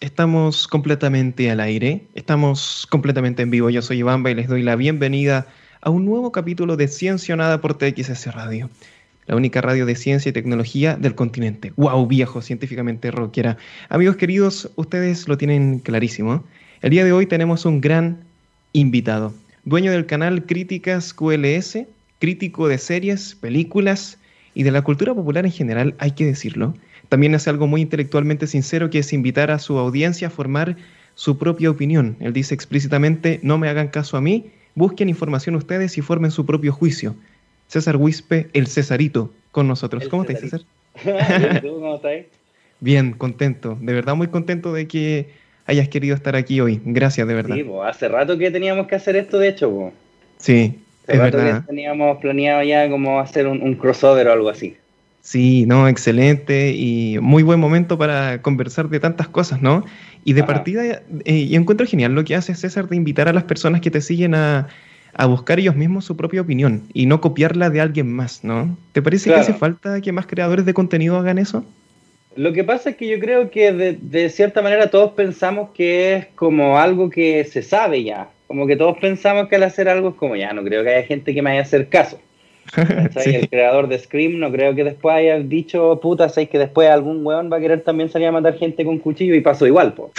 Estamos completamente al aire, estamos completamente en vivo. Yo soy Ivamba y les doy la bienvenida a un nuevo capítulo de Ciencia Nada por TXS Radio, la única radio de ciencia y tecnología del continente. ¡Wow! Viejo, científicamente rockera. Amigos queridos, ustedes lo tienen clarísimo. El día de hoy tenemos un gran invitado, dueño del canal Críticas QLS, crítico de series, películas y de la cultura popular en general, hay que decirlo también hace algo muy intelectualmente sincero que es invitar a su audiencia a formar su propia opinión. Él dice explícitamente, no me hagan caso a mí, busquen información ustedes y formen su propio juicio. César Wispe, el Cesarito, con nosotros. ¿Cómo estás, César? ¿Cómo estás? Bien, contento. De verdad muy contento de que hayas querido estar aquí hoy. Gracias, de verdad. Sí, hace rato que teníamos que hacer esto, de hecho. Sí, es verdad. Que teníamos planeado ya como hacer un crossover o algo así. Sí, no, excelente y muy buen momento para conversar de tantas cosas, ¿no? Y de partida, eh, yo encuentro genial lo que hace César de invitar a las personas que te siguen a, buscar ellos mismos su propia opinión y no copiarla de alguien más, ¿no? ¿Te parece que hace falta que más creadores de contenido hagan eso? Lo que pasa es que yo creo que de, de, cierta manera todos pensamos que es como algo que se sabe ya. Como que todos pensamos que al hacer algo es como ya, no creo que haya gente que me haya hacer caso. El creador de Scream no creo que después haya dicho, puta, ¿sabes que después algún weón va a querer también salir a matar gente con cuchillo y pasó igual, po?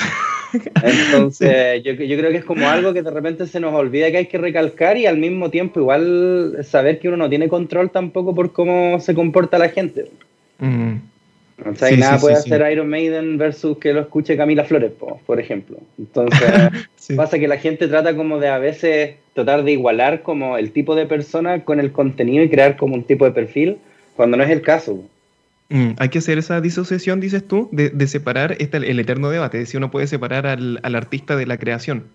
Entonces, yo, yo, creo que es como algo que de repente se nos olvida que hay que recalcar y al mismo tiempo igual saber que uno no tiene control tampoco por cómo se comporta la gente. Mm. O sea, y nada puede hacer Iron Maiden versus que lo escuche Camila Flores, por ejemplo. Entonces, pasa que la gente trata como de a veces tratar de igualar como el tipo de persona con el contenido y crear como un tipo de perfil, cuando no es el caso. Mm, hay que hacer esa disociación, dices tú, de, separar este, el eterno debate, de si uno puede separar al, al artista de la creación.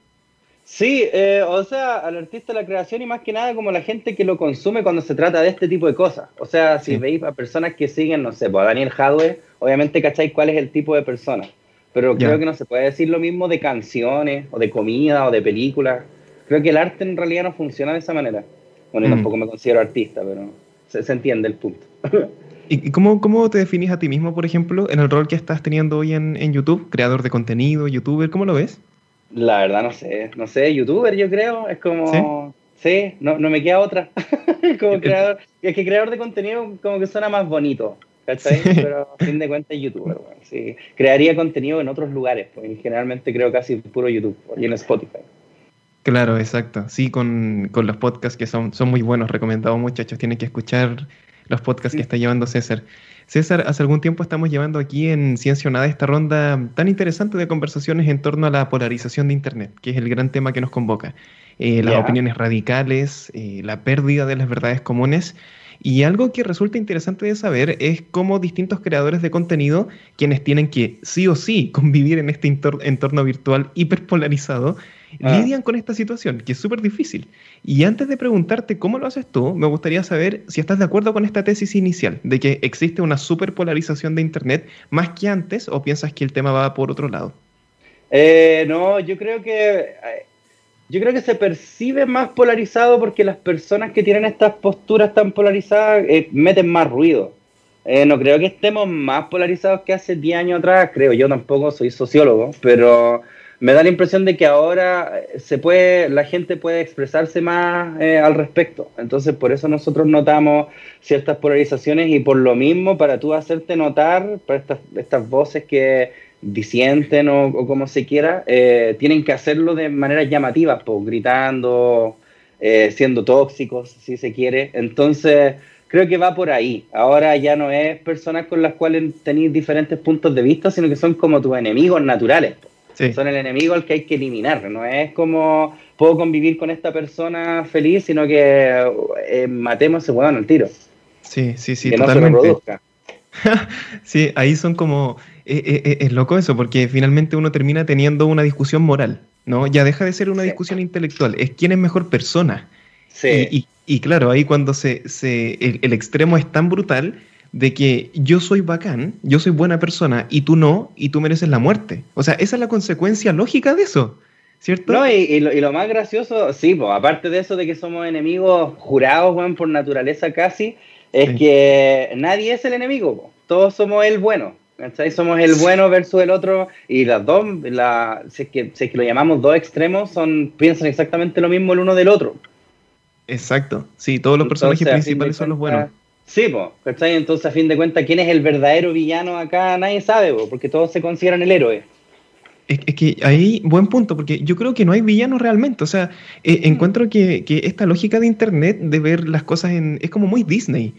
Sí, eh, o sea, al artista de la creación y más que nada como la gente que lo consume cuando se trata de este tipo de cosas. O sea, si veis a personas que siguen, no sé, pues a Daniel Hadwe, obviamente cacháis cuál es el tipo de persona. Pero creo que no se puede decir lo mismo de canciones, o de comida, o de películas. Creo que el arte en realidad no funciona de esa manera. Bueno, yo mm. tampoco me considero artista, pero se, entiende el punto. ¿Y cómo, cómo, te definís a ti mismo, por ejemplo, en el rol que estás teniendo hoy en, en YouTube? Creador de contenido, youtuber, ¿cómo lo ves? La verdad no sé, no sé, youtuber yo creo, es como, sí, no, no, me queda otra. como creador, es que creador de contenido como que suena más bonito, ¿cachai? Pero a fin de cuentas youtuber, bueno, sí. Crearía contenido en otros lugares, pues generalmente creo casi puro YouTube y en Spotify. Claro, exacto. Sí, con, con, los podcasts que son, son muy buenos, recomendados muchachos, tienen que escuchar los podcasts que está llevando César. César, hace algún tiempo estamos llevando aquí en Ciencia Nada esta ronda tan interesante de conversaciones en torno a la polarización de Internet, que es el gran tema que nos convoca. Eh, las opiniones radicales, eh, la pérdida de las verdades comunes. Y algo que resulta interesante de saber es cómo distintos creadores de contenido, quienes tienen que sí o sí convivir en este entorno virtual hiperpolarizado, Ah. lidian con esta situación, que es súper difícil. Y antes de preguntarte cómo lo haces tú, me gustaría saber si estás de acuerdo con esta tesis inicial, de que existe una superpolarización de Internet más que antes, o piensas que el tema va por otro lado. Eh, no, yo creo que eh, yo creo que se percibe más polarizado porque las personas que tienen estas posturas tan polarizadas eh, meten más ruido. no creo que estemos más polarizados que hace 10 años atrás, creo yo tampoco soy sociólogo, pero me da la impresión de que ahora eh, se puede, la gente puede expresarse más eh, al respecto. Entonces, por eso nosotros notamos ciertas polarizaciones y por lo mismo, para tú hacerte notar, para estas, estas voces que disienten o, como se quiera, eh, tienen que hacerlo de manera llamativa, pues, gritando, siendo tóxicos, si se quiere. Entonces, creo que va por ahí. Ahora ya no es personas con las cuales tenéis diferentes puntos de vista, sino que son como tus enemigos naturales. Son el enemigo al que hay que eliminar. No es como puedo convivir con esta persona feliz, sino que eh, matemos a ese huevón al tiro. Sí, sí, sí, que totalmente. sí, ahí son como. Eh, eh, es loco eso, porque finalmente uno termina teniendo una discusión moral, ¿no? Ya deja de ser una discusión intelectual, es quién es mejor persona. Sí. Y, claro, ahí cuando se, se el extremo es tan brutal de que yo soy bacán, yo soy buena persona y tú no, y tú mereces la muerte. O sea, esa es la consecuencia lógica de eso, ¿cierto? No, y, lo, más gracioso, sí, pues, aparte de eso de que somos enemigos jurados, por naturaleza casi, es que nadie es el enemigo, todos somos el bueno. Somos el bueno versus el otro y las dos, la, si, es que, si que lo llamamos dos extremos, son piensan exactamente lo mismo el uno del otro. Exacto, sí, todos los personajes principales son los buenos. Sí, pues, Entonces, a fin de cuentas, ¿quién es el verdadero villano acá? Nadie sabe, porque todos se consideran el héroe. Es, que ahí, buen punto, porque yo creo que no hay villanos realmente. O sea, eh, mm. encuentro que, esta lógica de Internet de ver las cosas en, es como muy Disney.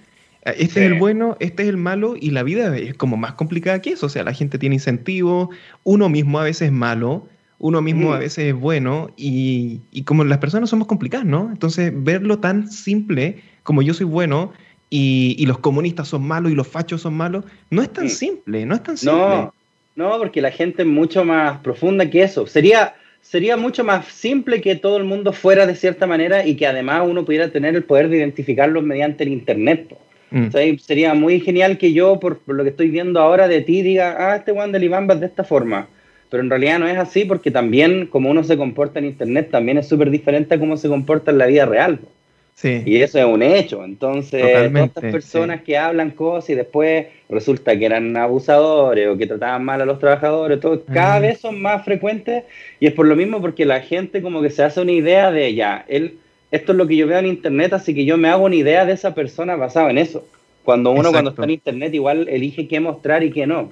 Ah, este es el bueno, este es el malo, y la vida es como más complicada que eso. O sea, la gente tiene incentivos, uno mismo a veces es malo, uno mismo a mm. veces es bueno, y, y como las personas somos complicadas, ¿no? Entonces, verlo tan simple como yo soy bueno y, los comunistas son malos y los fachos son malos, no es tan simple, no es tan simple. No, no, porque la gente es mucho más profunda que eso. Sería, sería mucho más simple que todo el mundo fuera de cierta manera y que además uno pudiera tener el poder de identificarlos mediante el Internet. Mm. sería muy genial que yo, por, lo que estoy viendo ahora de ti, diga, ah, este Juan del va de esta forma. Pero en realidad no es así porque también como uno se comporta en Internet también es súper diferente a cómo se comporta en la vida real. Y eso es un hecho. Entonces, todas estas personas que hablan cosas y después resulta que eran abusadores o que trataban mal a los trabajadores, todo, cada vez son más frecuentes y es por lo mismo porque la gente como que se hace una idea de ya, él, esto es lo que yo veo en internet, así que yo me hago una idea de esa persona basada en eso. Cuando uno cuando está en internet igual elige qué mostrar y qué no.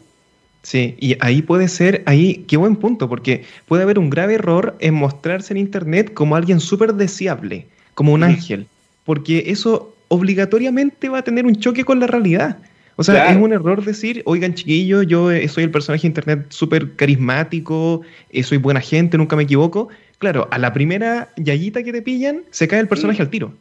Sí, y ahí puede ser, ahí, qué buen punto, porque puede haber un grave error en mostrarse en internet como alguien súper deseable como un ángel, porque eso obligatoriamente va a tener un choque con la realidad. O sea, es un error decir, oigan chiquillos, yo eh, soy el personaje de internet súper carismático, eh, soy buena gente, nunca me equivoco. Claro, a la primera yayita que te pillan, se cae el personaje mm. al tiro.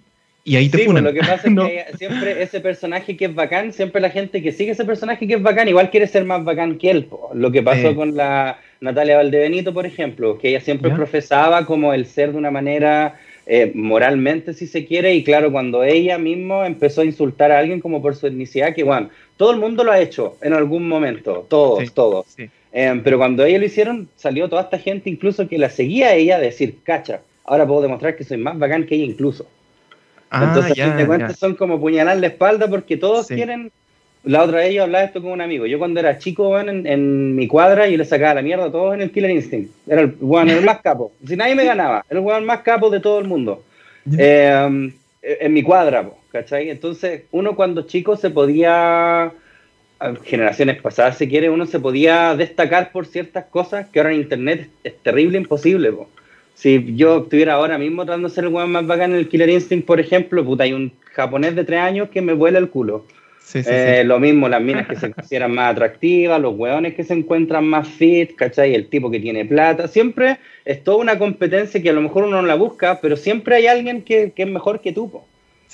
Y ahí te sí, pues, lo que pasa es que siempre ese personaje que es bacán, siempre la gente que sigue ese personaje que es bacán, igual quiere ser más bacán que él. Lo que pasó con la Natalia Valdebenito, por ejemplo, que ella siempre profesaba como el ser de una manera eh, moralmente, si se quiere, y claro, cuando ella misma empezó a insultar a alguien como por su etnicidad, que bueno, todo el mundo lo ha hecho en algún momento, todos, todos. Eh, pero cuando ella lo hicieron, salió toda esta gente incluso que la seguía a ella a decir, cacha, ahora puedo demostrar que soy más bacán que ella incluso. Ah, Entonces, ya, de cuentas, son como puñalar la espalda porque todos quieren la otra vez yo hablaba esto con un amigo. Yo cuando era chico, en, en, mi cuadra, yo le sacaba la mierda a todos en el Killer Instinct. Era el, bueno, el más capo. Si nadie me ganaba, era el jugador más capo de todo el mundo. Eh, en mi cuadra, ¿cachai? Entonces, uno cuando chico se podía, generaciones pasadas si quiere, uno se podía destacar por ciertas cosas que ahora en Internet es, terrible, imposible. Si yo estuviera ahora mismo tratando de ser el jugador más bacán en el Killer Instinct, por ejemplo, puta, hay un japonés de tres años que me vuela el culo. Eh, lo mismo, las minas que se consideran más atractivas, los hueones que se encuentran más fit, ¿cachai? El tipo que tiene plata. Siempre es toda una competencia que a lo mejor uno no la busca, pero siempre hay alguien que, es mejor que tú.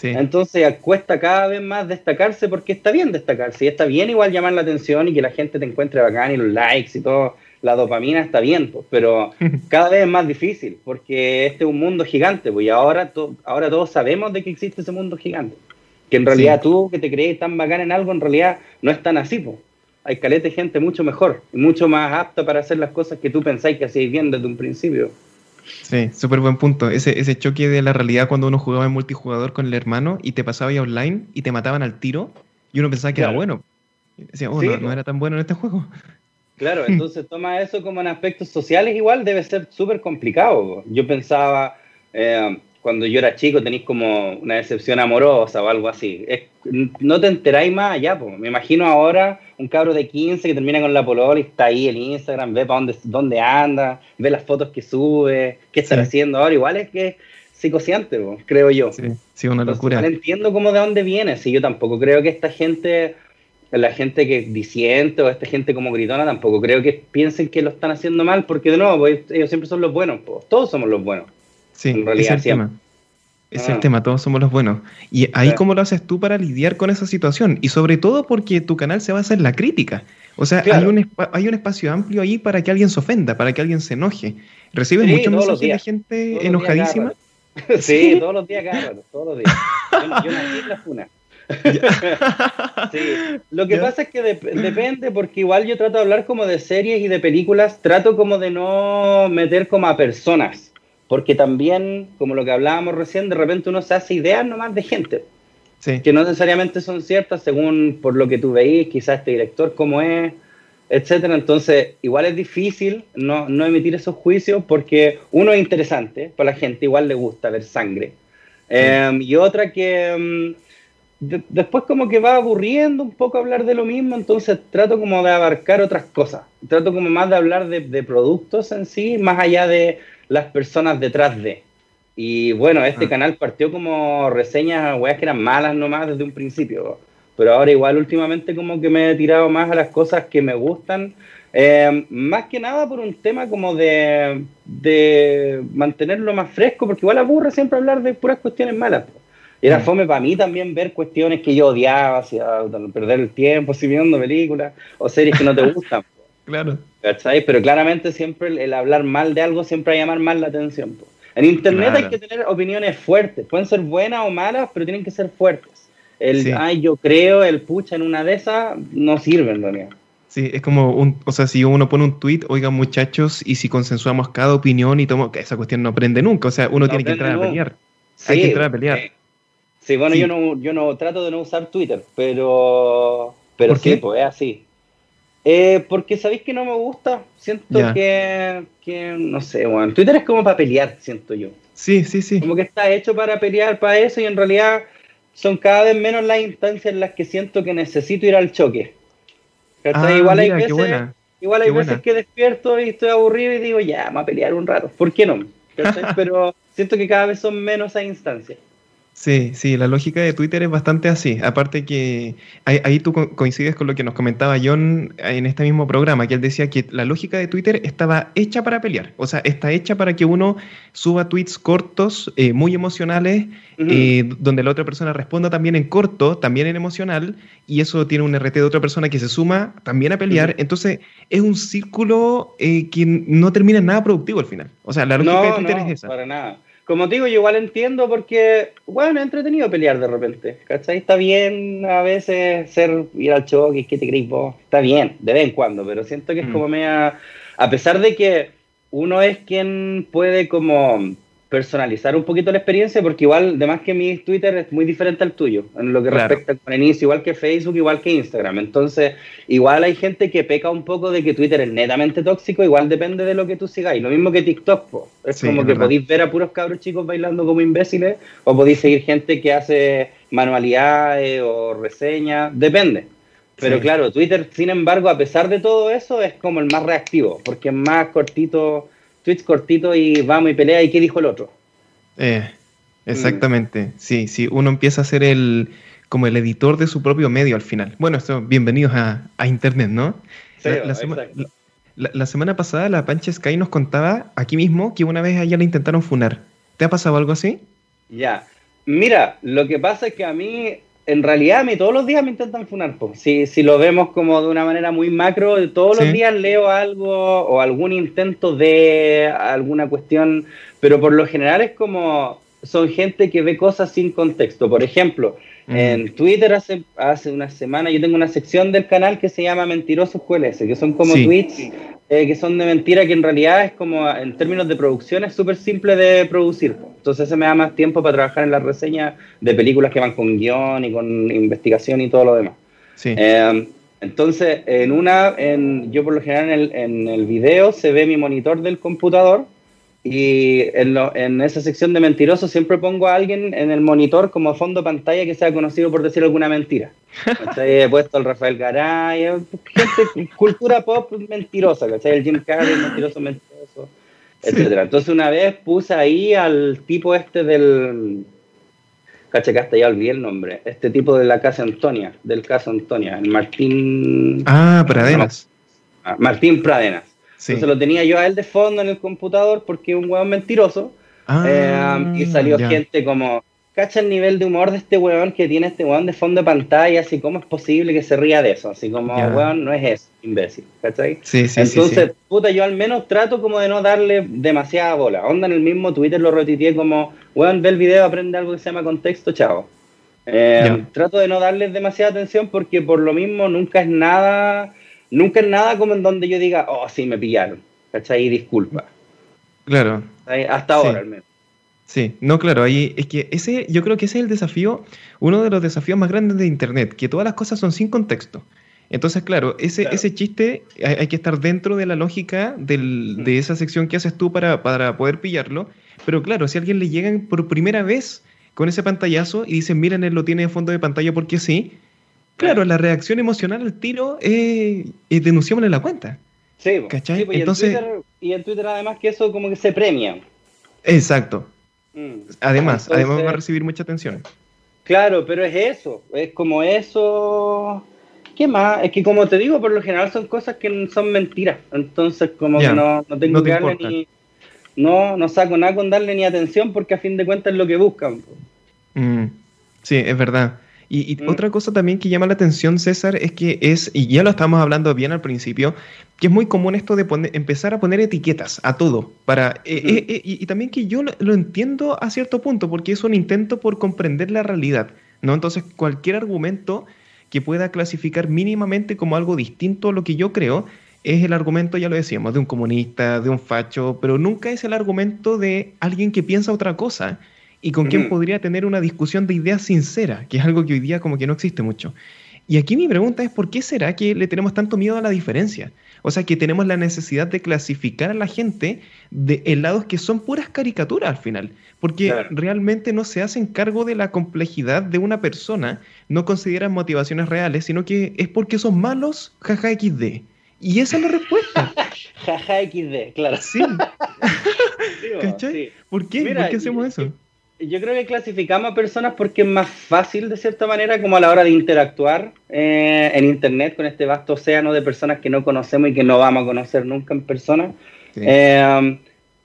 Entonces cuesta cada vez más destacarse porque está bien destacarse y está bien igual llamar la atención y que la gente te encuentre bacán y los likes y todo. La dopamina está bien, pero cada vez es más difícil porque este es un mundo gigante pues, y ahora, ahora todos sabemos de que existe ese mundo gigante. Que en realidad tú que te crees tan bacán en algo, en realidad no es tan así, po. Hay calete gente mucho mejor y mucho más apta para hacer las cosas que tú pensáis que hacías bien desde un principio. Sí, súper buen punto. Ese, ese choque de la realidad cuando uno jugaba en multijugador con el hermano y te pasaba ya online y te mataban al tiro y uno pensaba que era bueno. decía, oh, no, era tan bueno en este juego. Claro, entonces toma eso como en aspectos sociales igual debe ser súper complicado. Yo pensaba, eh, cuando yo era chico tenéis como una decepción amorosa o algo así. no te enteráis más allá, pues. Me imagino ahora un cabro de 15 que termina con la polola y está ahí en Instagram, ve para dónde, dónde anda, ve las fotos que sube, qué está haciendo ahora. Igual es que psicociante, creo yo. Sí, sí una locura. no entiendo cómo de dónde viene. Si yo tampoco creo que esta gente, la gente que disiente o esta gente como gritona, tampoco creo que piensen que lo están haciendo mal, porque de nuevo, pues, ellos siempre son los buenos, pues. todos somos los buenos. Sí, en realidad, es el tema. Es el ah. tema, todos somos los buenos. Y ahí, ¿cómo lo haces tú para lidiar con esa situación? Y sobre todo porque tu canal se basa en la crítica. O sea, hay, un hay un espacio amplio ahí para que alguien se ofenda, para que alguien se enoje. ¿Recibes muchos mensajes de gente enojadísima? sí, todos los días, claro, todos los días. Yo, nací en la funa. sí. Lo que pasa es que depende, porque igual yo trato de hablar como de series y de películas, trato como de no meter como a personas porque también, como lo que hablábamos recién, de repente uno se hace ideas nomás de gente, que no necesariamente son ciertas según por lo que tú veís, quizás este director cómo es, etcétera. Entonces, igual es difícil no, no emitir esos juicios porque uno es interesante, para la gente igual le gusta ver sangre. Em, y otra que después como que va aburriendo un poco hablar de lo mismo, entonces trato como de abarcar otras cosas. Trato como más de hablar de, de productos en sí, más allá de las personas detrás de. Y bueno, este ah. canal partió como reseñas, weas que eran malas nomás desde un principio. Pero ahora igual últimamente como que me he tirado más a las cosas que me gustan. Eh, más que nada por un tema como de, de, mantenerlo más fresco, porque igual aburre siempre hablar de puras cuestiones malas. Era mm. fome para mí también ver cuestiones que yo odiaba, perder el tiempo, si viendo películas o series que no te gustan. claro. ¿Cachai? Pero claramente siempre el, hablar mal de algo siempre va a llamar más la atención. En internet hay que tener opiniones fuertes, pueden ser buenas o malas, pero tienen que ser fuertes. El, ay, yo creo, el pucha en una de esas, no sirve en realidad. Sí, es como un, o sea, si uno pone un tweet, oigan muchachos, y si consensuamos cada opinión y tomo, que esa cuestión no aprende nunca, o sea, uno tiene que entrar a pelear. Hay que entrar a pelear. Sí, bueno, Yo, no, yo no trato de no usar Twitter, pero, pero sí, pues es así. Eh, porque sabéis que no me gusta. Siento que, que, no sé, bueno, Twitter es como para pelear, siento yo. Sí, sí, sí. Como que está hecho para pelear, para eso, y en realidad son cada vez menos las instancias en las que siento que necesito ir al choque. Ah, igual hay veces, igual hay veces que despierto y estoy aburrido y digo, ya, vamos a pelear un rato. ¿Por qué no? Pero siento que cada vez son menos esas instancias. Sí, sí, la lógica de Twitter es bastante así. Aparte que ahí, tú coincides con lo que nos comentaba John en este mismo programa, que él decía que la lógica de Twitter estaba hecha para pelear. O sea, está hecha para que uno suba tweets cortos, eh, muy emocionales, eh, donde la otra persona responda también en corto, también en emocional, y eso tiene un RT de otra persona que se suma también a pelear. Entonces, es un círculo eh, que no termina en nada productivo al final. O sea, la lógica de Twitter es esa. Para nada como te digo, yo igual entiendo porque, bueno, es entretenido pelear de repente, ¿cachai? Está bien a veces ser, ir al choque, que te crees vos? Está bien, de vez en cuando, pero siento que es mm. como media, a pesar de que uno es quien puede como personalizar un poquito la experiencia, porque igual, además que mi Twitter es muy diferente al tuyo, en lo que respecta al inicio, igual que Facebook, igual que Instagram. Entonces, igual hay gente que peca un poco de que Twitter es netamente tóxico, igual depende de lo que tú sigáis. Lo mismo que TikTok, es como que podéis ver a puros cabros chicos bailando como imbéciles, o podéis seguir gente que hace manualidades o reseñas, depende. Pero claro, Twitter, sin embargo, a pesar de todo eso, es como el más reactivo, porque es más cortito tweets cortitos y vamos y pelea y qué dijo el otro. Eh, exactamente, sí, sí, uno empieza a ser el como el editor de su propio medio al final. Bueno, esto, bienvenidos a, Internet, ¿no? Sí, la, la, semana pasada la Pancha Sky nos contaba aquí mismo que una vez a ella le intentaron funar. ¿Te ha pasado algo así? Ya. Mira, lo que pasa es que a mí en realidad a mí todos los días me intentan funar. Si, si lo vemos como de una manera muy macro, todos los días leo algo o algún intento de alguna cuestión, pero por lo general es como son gente que ve cosas sin contexto. Por ejemplo, en Twitter hace, hace una semana yo tengo una sección del canal que se llama Mentirosos QLS, que son como tweets eh, que son de mentira, que en realidad es como, en términos de producción, es súper simple de producir. Entonces se me da más tiempo para trabajar en la reseña de películas que van con guion y con investigación y todo lo demás. Eh, entonces, en una, en, yo por lo general en el, en el video se ve mi monitor del computador y en, en, esa sección de mentirosos siempre pongo a alguien en el monitor como fondo pantalla que sea conocido por decir alguna mentira. He puesto al Rafael Garay, gente, cultura pop mentirosa, ¿cachai? El Jim Carrey, mentiroso, mentiroso, etcétera. Entonces una vez puse ahí al tipo este del... Cacha que hasta ya olvidé el nombre. Este tipo de la Casa Antonia, del caso Antonia, el Martín... Ah, Pradenas. Martín Pradenas entonces lo tenía yo a él de fondo en el computador porque es un hueón mentiroso. Ah, eh, y salió gente como, cacha el nivel de humor de este hueón que tiene este hueón de fondo de pantalla, así como es posible que se ría de eso, así como, hueón, no es eso, imbécil, ¿cachai? Sí, sí, Entonces, puta, yo al menos trato como de no darle demasiada bola. Onda en el mismo Twitter lo retiteé como, hueón, ve el video, aprende algo que se llama contexto, chao. Eh, trato de no darles demasiada atención porque por lo mismo nunca es nada nunca es nada como en donde yo diga, oh, sí, me pillaron, ¿cachai? Disculpa. Claro. Hasta ahora al menos. Sí, no, claro, ahí es que ese, yo creo que ese es el desafío, uno de los desafíos más grandes de Internet, que todas las cosas son sin contexto. Entonces, claro, ese, ese chiste hay, que estar dentro de la lógica del, de esa sección que haces tú para, para, poder pillarlo. Pero claro, si a alguien le llegan por primera vez con ese pantallazo y dicen, miren, él lo tiene de fondo de pantalla porque sí, claro, la reacción emocional al tiro es, es denunciámosle la cuenta. Sí, ¿cachai? Pues, Entonces, y en, Twitter, además que eso como que se premia. Exacto. Mm. Además, además va a recibir mucha atención. Claro, pero es eso, es como eso ¿Qué más? Es que como te digo, por lo general son cosas que son mentiras. Entonces, como que no, no tengo que darle ni. No, no saco nada con darle ni atención porque a fin de cuentas es lo que buscan. Mm, sí, es verdad. Y, mm. otra cosa también que llama la atención, César, es que es, y ya lo estamos hablando bien al principio, que es muy común esto de empezar a poner etiquetas a todo. Para, eh, eh, eh, y, también que yo lo, lo, entiendo a cierto punto, porque es un intento por comprender la realidad. ¿no? Entonces, cualquier argumento que pueda clasificar mínimamente como algo distinto a lo que yo creo, es el argumento, ya lo decíamos, de un comunista, de un facho, pero nunca es el argumento de alguien que piensa otra cosa y con quien podría tener una discusión de ideas sincera, que es algo que hoy día como que no existe mucho. Y aquí mi pregunta es, ¿por qué será que le tenemos tanto miedo a la diferencia? O sea, que tenemos la necesidad de clasificar a la gente de helados que son puras caricaturas al final, porque realmente no se hacen cargo de la complejidad de una persona, no consideran motivaciones reales, sino que es porque son malos, jaja XD. Y esa es la respuesta. jaja XD, claro. Sí. ¿Cachai? ¿Por qué? ¿Por qué hacemos eso? Yo creo que clasificamos a personas porque es más fácil, de cierta manera, como a la hora de interactuar eh, en Internet con este vasto océano de personas que no conocemos y que no vamos a conocer nunca en persona. Eh,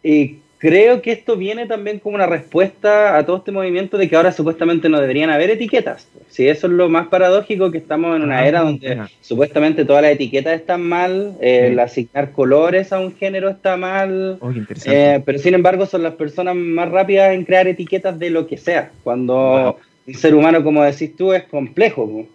y creo que esto viene también como una respuesta a todo este movimiento de que ahora supuestamente no deberían haber etiquetas. Si eso es lo más paradójico, que estamos en una ah, era donde supuestamente todas las etiquetas están mal, eh, el asignar colores a un género está mal, oh, eh, pero sin embargo son las personas más rápidas en crear etiquetas de lo que sea, cuando un ser humano, como decís tú, es complejo.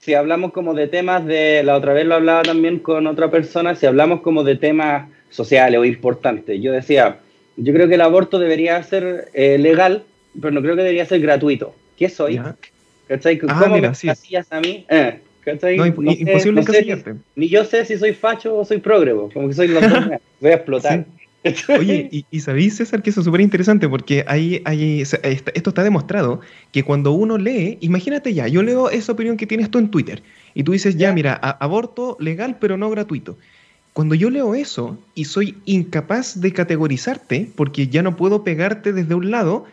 Si hablamos como de temas de, la otra vez lo hablaba también con otra persona, si hablamos como de temas sociales o importantes, yo decía, yo creo que el aborto debería ser eh, legal, pero no creo que debería ser gratuito. ¿Qué soy? ¿Cachai? Ah, ¿Cómo me sí. a mí? Eh, no, imposible sé, Ni yo sé si soy facho o soy progrevo, como que soy los dos. Voy a explotar. Oye, y, y, sabéis, César, que eso es súper interesante porque hay, hay, esto está demostrado que cuando uno lee, imagínate ya, yo leo esa opinión que tienes tú en Twitter y tú dices, ya, mira, aborto legal pero no gratuito. Cuando yo leo eso y soy incapaz de categorizarte, porque ya no puedo pegarte desde un lado,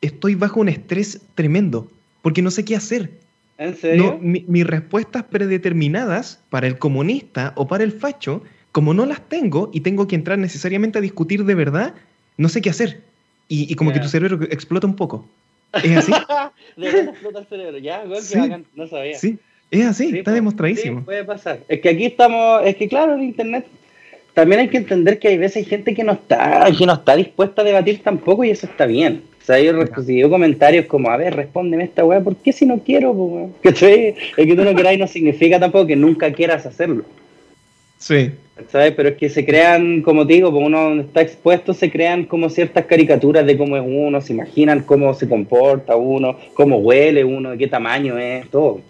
estoy bajo un estrés tremendo, porque no sé qué hacer. ¿En serio? mis respuestas predeterminadas para el comunista o para el facho, como no las tengo y tengo que entrar necesariamente a discutir de verdad, no sé qué hacer. Y, como que tu cerebro explota un poco. ¿Es así? de verdad explota el cerebro, ya, no sabía. Sí. Es así, está pues, demostradísimo. puede pasar. Es que aquí estamos, es que claro, en internet también hay que entender que hay veces hay gente que no está, que no está dispuesta a debatir tampoco y eso está bien. O sea, yo recibido comentarios como, a ver, respóndeme esta weá, ¿por qué si no quiero? ¿Cachai? El que tú no queráis no significa tampoco que nunca quieras hacerlo. Sí. ¿Sabes? Pero es que se crean, como te digo, como uno está expuesto, se crean como ciertas caricaturas de cómo es uno, se imaginan cómo se comporta uno, cómo huele uno, de qué tamaño es, todo.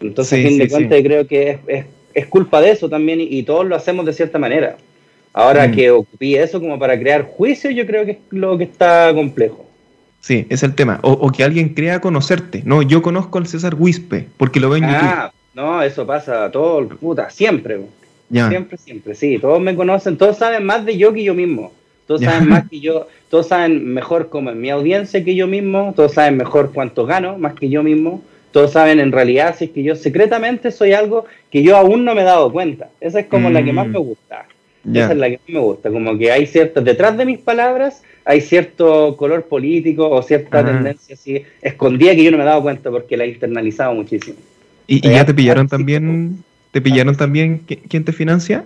Entonces, a fin de cuentas, creo que es, es, culpa de eso también y, todos lo hacemos de cierta manera. Ahora mm. que ocupé eso como para crear juicio, yo creo que es lo que está complejo. Sí, es el tema. O, que alguien crea conocerte. No, yo conozco al César Wispe porque lo veo en ah, No, eso pasa todo, puta, siempre. Siempre, siempre, sí. Todos me conocen, todos saben más de yo que yo mismo. Todos saben más que yo, todos saben mejor cómo es mi audiencia que yo mismo, todos saben mejor cuánto gano más que yo mismo todos saben en realidad si es que yo secretamente soy algo que yo aún no me he dado cuenta. Esa es como la que más mm. me gusta. Esa es la que más me gusta. Como que hay cierto, detrás de mis palabras hay cierto color político o cierta ah. tendencia así escondida que yo no me he dado cuenta porque la he internalizado muchísimo. ¿Y, ya te pillaron también? ¿Te pillaron también quién te financia?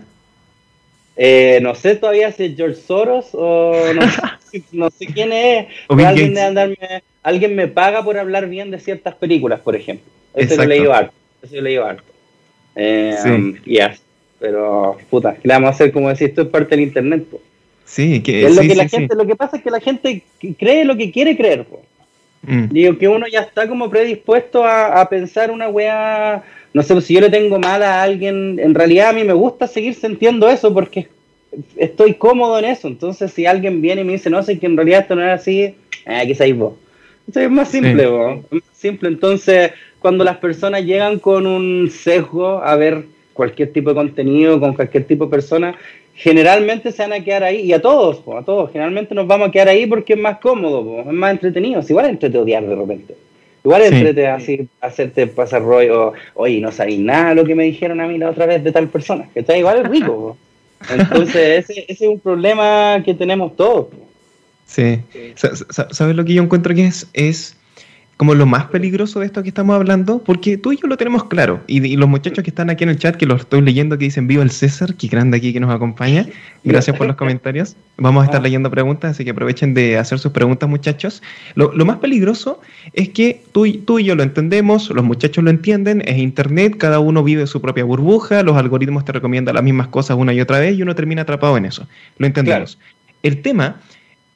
Eh, no sé todavía si es George Soros o no, sé, quién es. O andarme, alguien me paga por hablar bien de ciertas películas, por ejemplo. Eso lo leí harto. Eso lo leí harto. Eh, um, pero, puta, ¿qué le vamos a hacer? Como decir, esto es parte del internet. Sí, que es lo que la gente, Lo que pasa es que la gente cree lo que quiere creer. Mm. Digo que uno ya está como predispuesto a, pensar una weá no sé, si yo le tengo mal a alguien, en realidad a mí me gusta seguir sintiendo eso porque estoy cómodo en eso. Entonces, si alguien viene y me dice, no sé, que en realidad esto no era así, eh, aquí estáis vos. es más simple. Es más simple. Entonces, cuando las personas llegan con un sesgo a ver cualquier tipo de contenido, con cualquier tipo de persona, generalmente se van a quedar ahí, y a todos, a todos, generalmente nos vamos a quedar ahí porque es más cómodo, es más entretenido, igual es entrete odiar de repente. Igual es entrete así, hacerte pasar rollo, oye, no sabéis nada de lo que me dijeron a mí la otra vez de tal persona, que está igual es rico. Entonces, ese, ese, es un problema que tenemos todos. Sí. ¿Sabes lo que yo encuentro que es? Es como lo más peligroso de esto que estamos hablando, porque tú y yo lo tenemos claro, y, los muchachos que están aquí en el chat, que los estoy leyendo, que dicen vivo el César, que grande aquí que nos acompaña, gracias por los comentarios, vamos a estar ah. leyendo preguntas, así que aprovechen de hacer sus preguntas muchachos. Lo, más peligroso es que tú, tú y yo lo entendemos, los muchachos lo entienden, es Internet, cada uno vive su propia burbuja, los algoritmos te recomiendan las mismas cosas una y otra vez y uno termina atrapado en eso, lo entendemos. El tema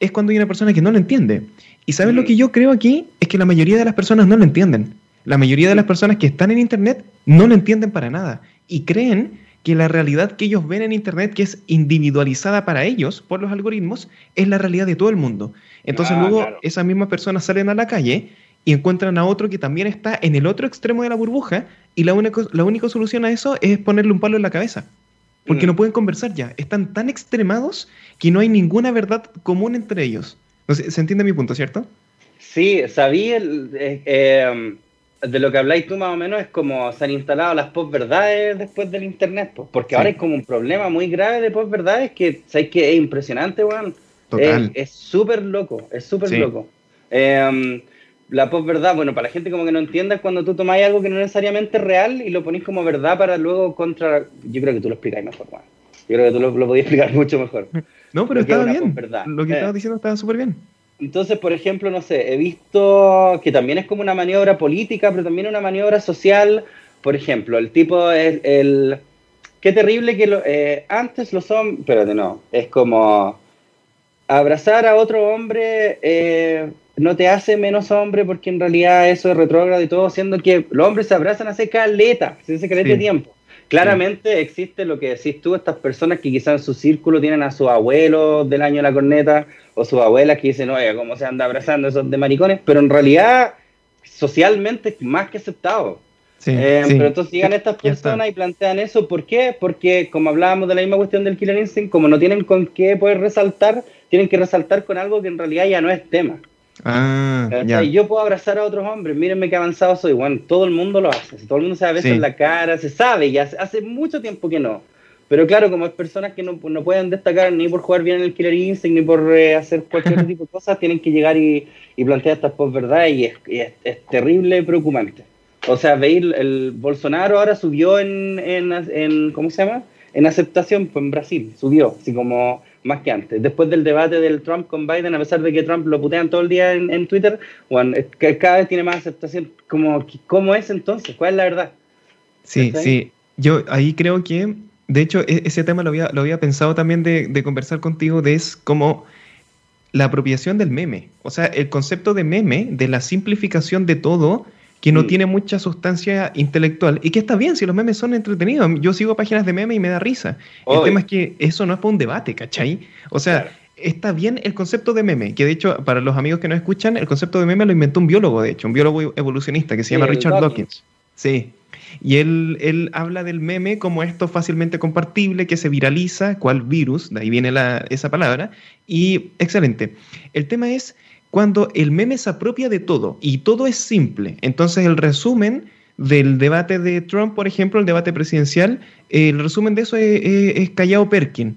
es cuando hay una persona que no lo entiende. Y sabes lo que yo creo aquí es que la mayoría de las personas no lo entienden. La mayoría de las personas que están en Internet no lo entienden para nada y creen que la realidad que ellos ven en Internet, que es individualizada para ellos por los algoritmos, es la realidad de todo el mundo. Entonces ah, luego esas mismas personas salen a la calle y encuentran a otro que también está en el otro extremo de la burbuja y la única, la única solución a eso es ponerle un palo en la cabeza. Porque mm. no pueden conversar ya. Están tan extremados que no hay ninguna verdad común entre ellos. ¿Se entiende mi punto, cierto? Sí, sabí eh, eh, de lo que habláis tú más o menos es como se han instalado las posverdades después del internet, pues, porque ahora hay como un problema muy grave de posverdades que sabéis que es impresionante, weón. Es súper loco, es súper loco. Eh, la posverdad, bueno, para la gente como que no entienda, es cuando tú tomáis algo que no es necesariamente real y lo ponéis como verdad para luego contra... Yo creo que tú lo explicáis mejor, weón. Yo creo que tú lo, lo podías explicar mucho mejor. No, pero estaba bien. Lo que estabas diciendo estaba súper bien. Entonces, por ejemplo, no sé, he visto que también es como una maniobra política, pero también una maniobra social. Por ejemplo, el tipo es el... Qué terrible que lo, eh, antes los hombres... Espérate, no. Es como... Abrazar a otro hombre eh, no te hace menos hombre porque en realidad eso es retrógrado y todo, siendo que los hombres se abrazan hace caleta, hace caleta de tiempo. Claramente existe lo que decís tú, estas personas que quizás en su círculo tienen a sus abuelos del año de la corneta o sus abuelas que dicen, oye, ¿cómo se anda abrazando esos de maricones? Pero en realidad, socialmente es más que aceptado. Eh, pero entonces llegan estas personas y plantean eso, ¿por qué? Porque como hablábamos de la misma cuestión del Killer Instinct, como no tienen con qué poder resaltar, tienen que resaltar con algo que en realidad ya no es tema. Ah, ya. Yo puedo abrazar a otros hombres, mírenme qué avanzado soy. Bueno, todo el mundo lo hace, todo el mundo se da en la cara, se sabe, y hace, hace, mucho tiempo que no. Pero claro, como es personas que no, no, pueden destacar ni por jugar bien en el Killer Instinct, ni por eh, hacer cualquier tipo de cosas, tienen que llegar y, y plantear estas post-verdad y, es, es, terrible preocupante. O sea, veis, el Bolsonaro ahora subió en, en, en, ¿cómo se llama? En aceptación pues, en Brasil, subió, así como más que antes. Después del debate del Trump con Biden, a pesar de que Trump lo putean todo el día en, Twitter, bueno, cada vez tiene más aceptación. ¿Cómo, ¿Cómo es entonces? ¿Cuál es la verdad? Sí, sí. Yo ahí creo que, de hecho, e-, ese tema lo había, lo había pensado también de, de conversar contigo, de es como la apropiación del meme. O sea, el concepto de meme, de la simplificación de todo, que no mm. tiene mucha sustancia intelectual y que está bien si los memes son entretenidos. Yo sigo páginas de memes y me da risa. El tema es que eso no es para un debate, ¿cachai? O sea, está bien el concepto de meme, que de hecho, para los amigos que no escuchan, el concepto de meme lo inventó un biólogo, de hecho, un biólogo evolucionista que se llama Richard Dawkins. Sí. Y él, él habla del meme como esto fácilmente compartible, que se viraliza, cual virus, de ahí viene la, esa palabra, y excelente. El tema es cuando el meme se apropia de todo y todo es simple. Entonces el resumen del debate de Trump, por ejemplo, el debate presidencial, el resumen de eso es, Callao Perkin.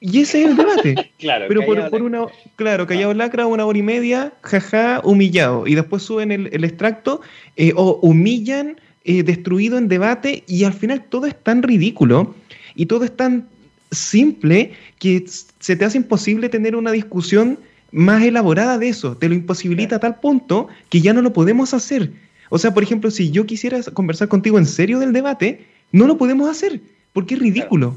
Y ese es el debate. claro, Pero por, una, claro, Callao Lacra, una hora y media, jaja, humillado. Y después suben el, extracto eh, o humillan, eh, destruido en debate, y al final todo es tan ridículo y todo es tan simple que se te hace imposible tener una discusión más elaborada de eso, te lo imposibilita a tal punto que ya no lo podemos hacer. O sea, por ejemplo, si yo quisiera conversar contigo en serio del debate, no lo podemos hacer, porque es ridículo.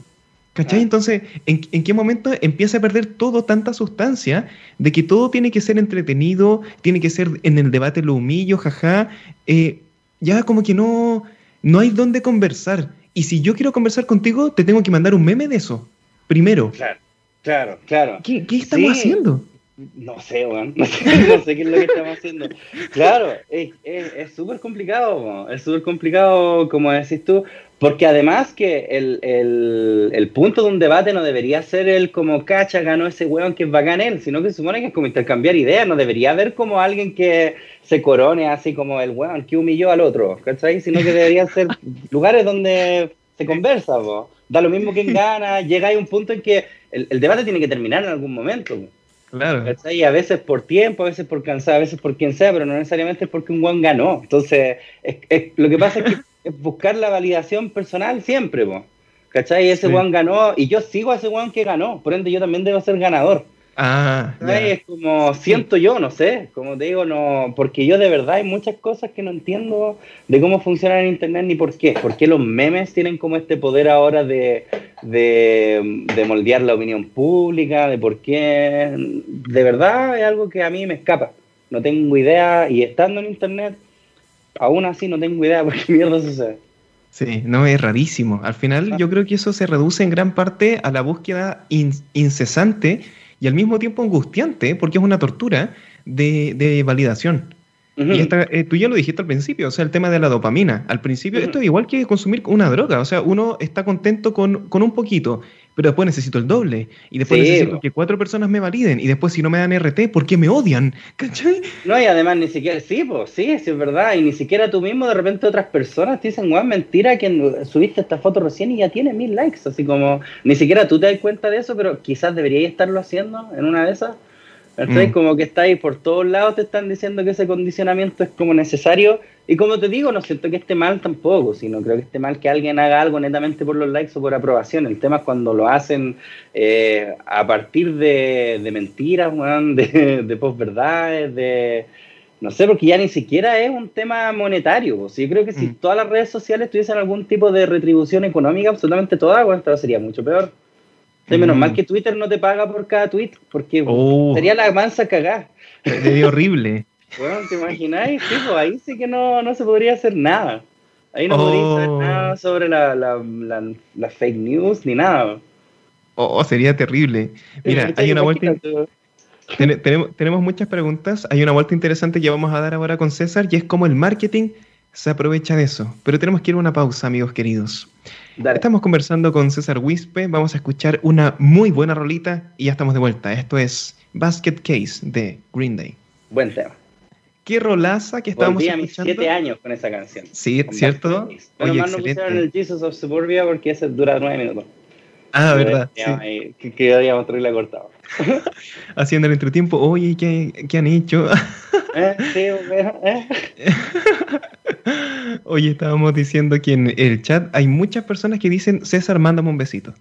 ¿Cachai? Entonces, ¿en, qué momento empieza a perder todo tanta sustancia de que todo tiene que ser entretenido, tiene que ser en el debate lo humillo, jaja? Eh, ya como que no, no hay dónde conversar. Y si yo quiero conversar contigo, te tengo que mandar un meme de eso. Primero. Claro, claro, claro. ¿Qué, estamos haciendo? No sé, weón. No sé, qué es lo que estamos haciendo. Claro, es súper complicado, es súper complicado, como decís tú, porque además que el, el, punto de un debate no debería ser el como cacha ganó ese weón que es bacán él, sino que se supone que es como intercambiar ideas, no debería haber como alguien que se corone así como el weón que humilló al otro, ¿cachai? Sino que deberían ser lugares donde se conversa, da lo mismo quien gana, llega a un punto en que el, el debate tiene que terminar en algún momento. Claro. Y a veces por tiempo, a veces por cansado, a veces por quien sea, pero no necesariamente es porque un weón ganó. Entonces, es, lo que pasa es que es buscar la validación personal siempre, po. ¿cachai? Ese sí. ganó y yo sigo a ese weón que ganó, por ende yo también debo ser ganador. Ah, es como siento yo, no sé, como te digo, no, porque yo de verdad hay muchas cosas que no entiendo de cómo funciona el internet ni por qué. ¿Por qué los memes tienen como este poder ahora de, de, de moldear la opinión pública? ¿De por qué? De verdad es algo que a mí me escapa. No tengo idea y estando en internet, aún así no tengo idea por qué mierda sucede. Sí, no, es rarísimo. Al final yo creo que eso se reduce en gran parte a la búsqueda incesante y al mismo tiempo angustiante, porque es una tortura de, validación. Y esta, eh, tú ya lo dijiste al principio, o sea, el tema de la dopamina. Al principio, esto es igual que consumir una droga, o sea, uno está contento con, con un poquito, pero después necesito el doble. Y después necesito que cuatro personas me validen. Y después, si no me dan RT, ¿por qué me odian? ¿Cachai? No, y además ni siquiera, sí, pues sí, sí, es verdad. Y ni siquiera tú mismo, de repente, otras personas te dicen, weón, mentira que subiste esta foto recién y ya tiene mil likes. Así como, ni siquiera tú te das cuenta de eso, pero quizás deberíais estarlo haciendo en una de esas. Mm. Como que está ahí por todos lados te están diciendo que ese condicionamiento es como necesario. Y como te digo, no siento que esté mal tampoco, sino creo que esté mal que alguien haga algo netamente por los likes o por aprobación. El tema es cuando lo hacen eh, a partir de, mentiras, de, de posverdades, de... No sé, porque ya ni siquiera es un tema monetario. Yo creo que si mm. todas las redes sociales tuviesen algún tipo de retribución económica, absolutamente todas, bueno, esto sería mucho peor. Menos mal mm. que Twitter no te paga por cada tweet, porque oh. sería la mansa cagada. Sería horrible. bueno, ¿te imagináis? Sí, pues ahí sí que no, no se podría hacer nada. Ahí no podría hacer oh. nada sobre la, la, la, fake news ni nada. Oh, sería terrible. Mira, hay una vuelta. tenemos, tenemos muchas preguntas. Hay una vuelta interesante que vamos a dar ahora con César y es cómo el marketing se aprovecha de eso. Pero tenemos que ir a una pausa, amigos queridos. Estamos conversando con César Wispe, vamos a escuchar una muy buena rolita y ya estamos de vuelta. Esto es Basket Case de Green Day. Buen tema. Qué rolaza que estábamos Volví a mis siete años con esa canción. Sí, ¿cierto? Pero más no pusieron el Jesus of Suburbia porque ese dura nueve minutos. Ah, verdad. Sí. Que, que habíamos cortado. Haciendo el entretiempo, oye, ¿qué, qué han hecho? ¿Eh? Sí, ¿eh? Oye, estábamos diciendo que en el chat hay muchas personas que dicen, César, mándame un besito.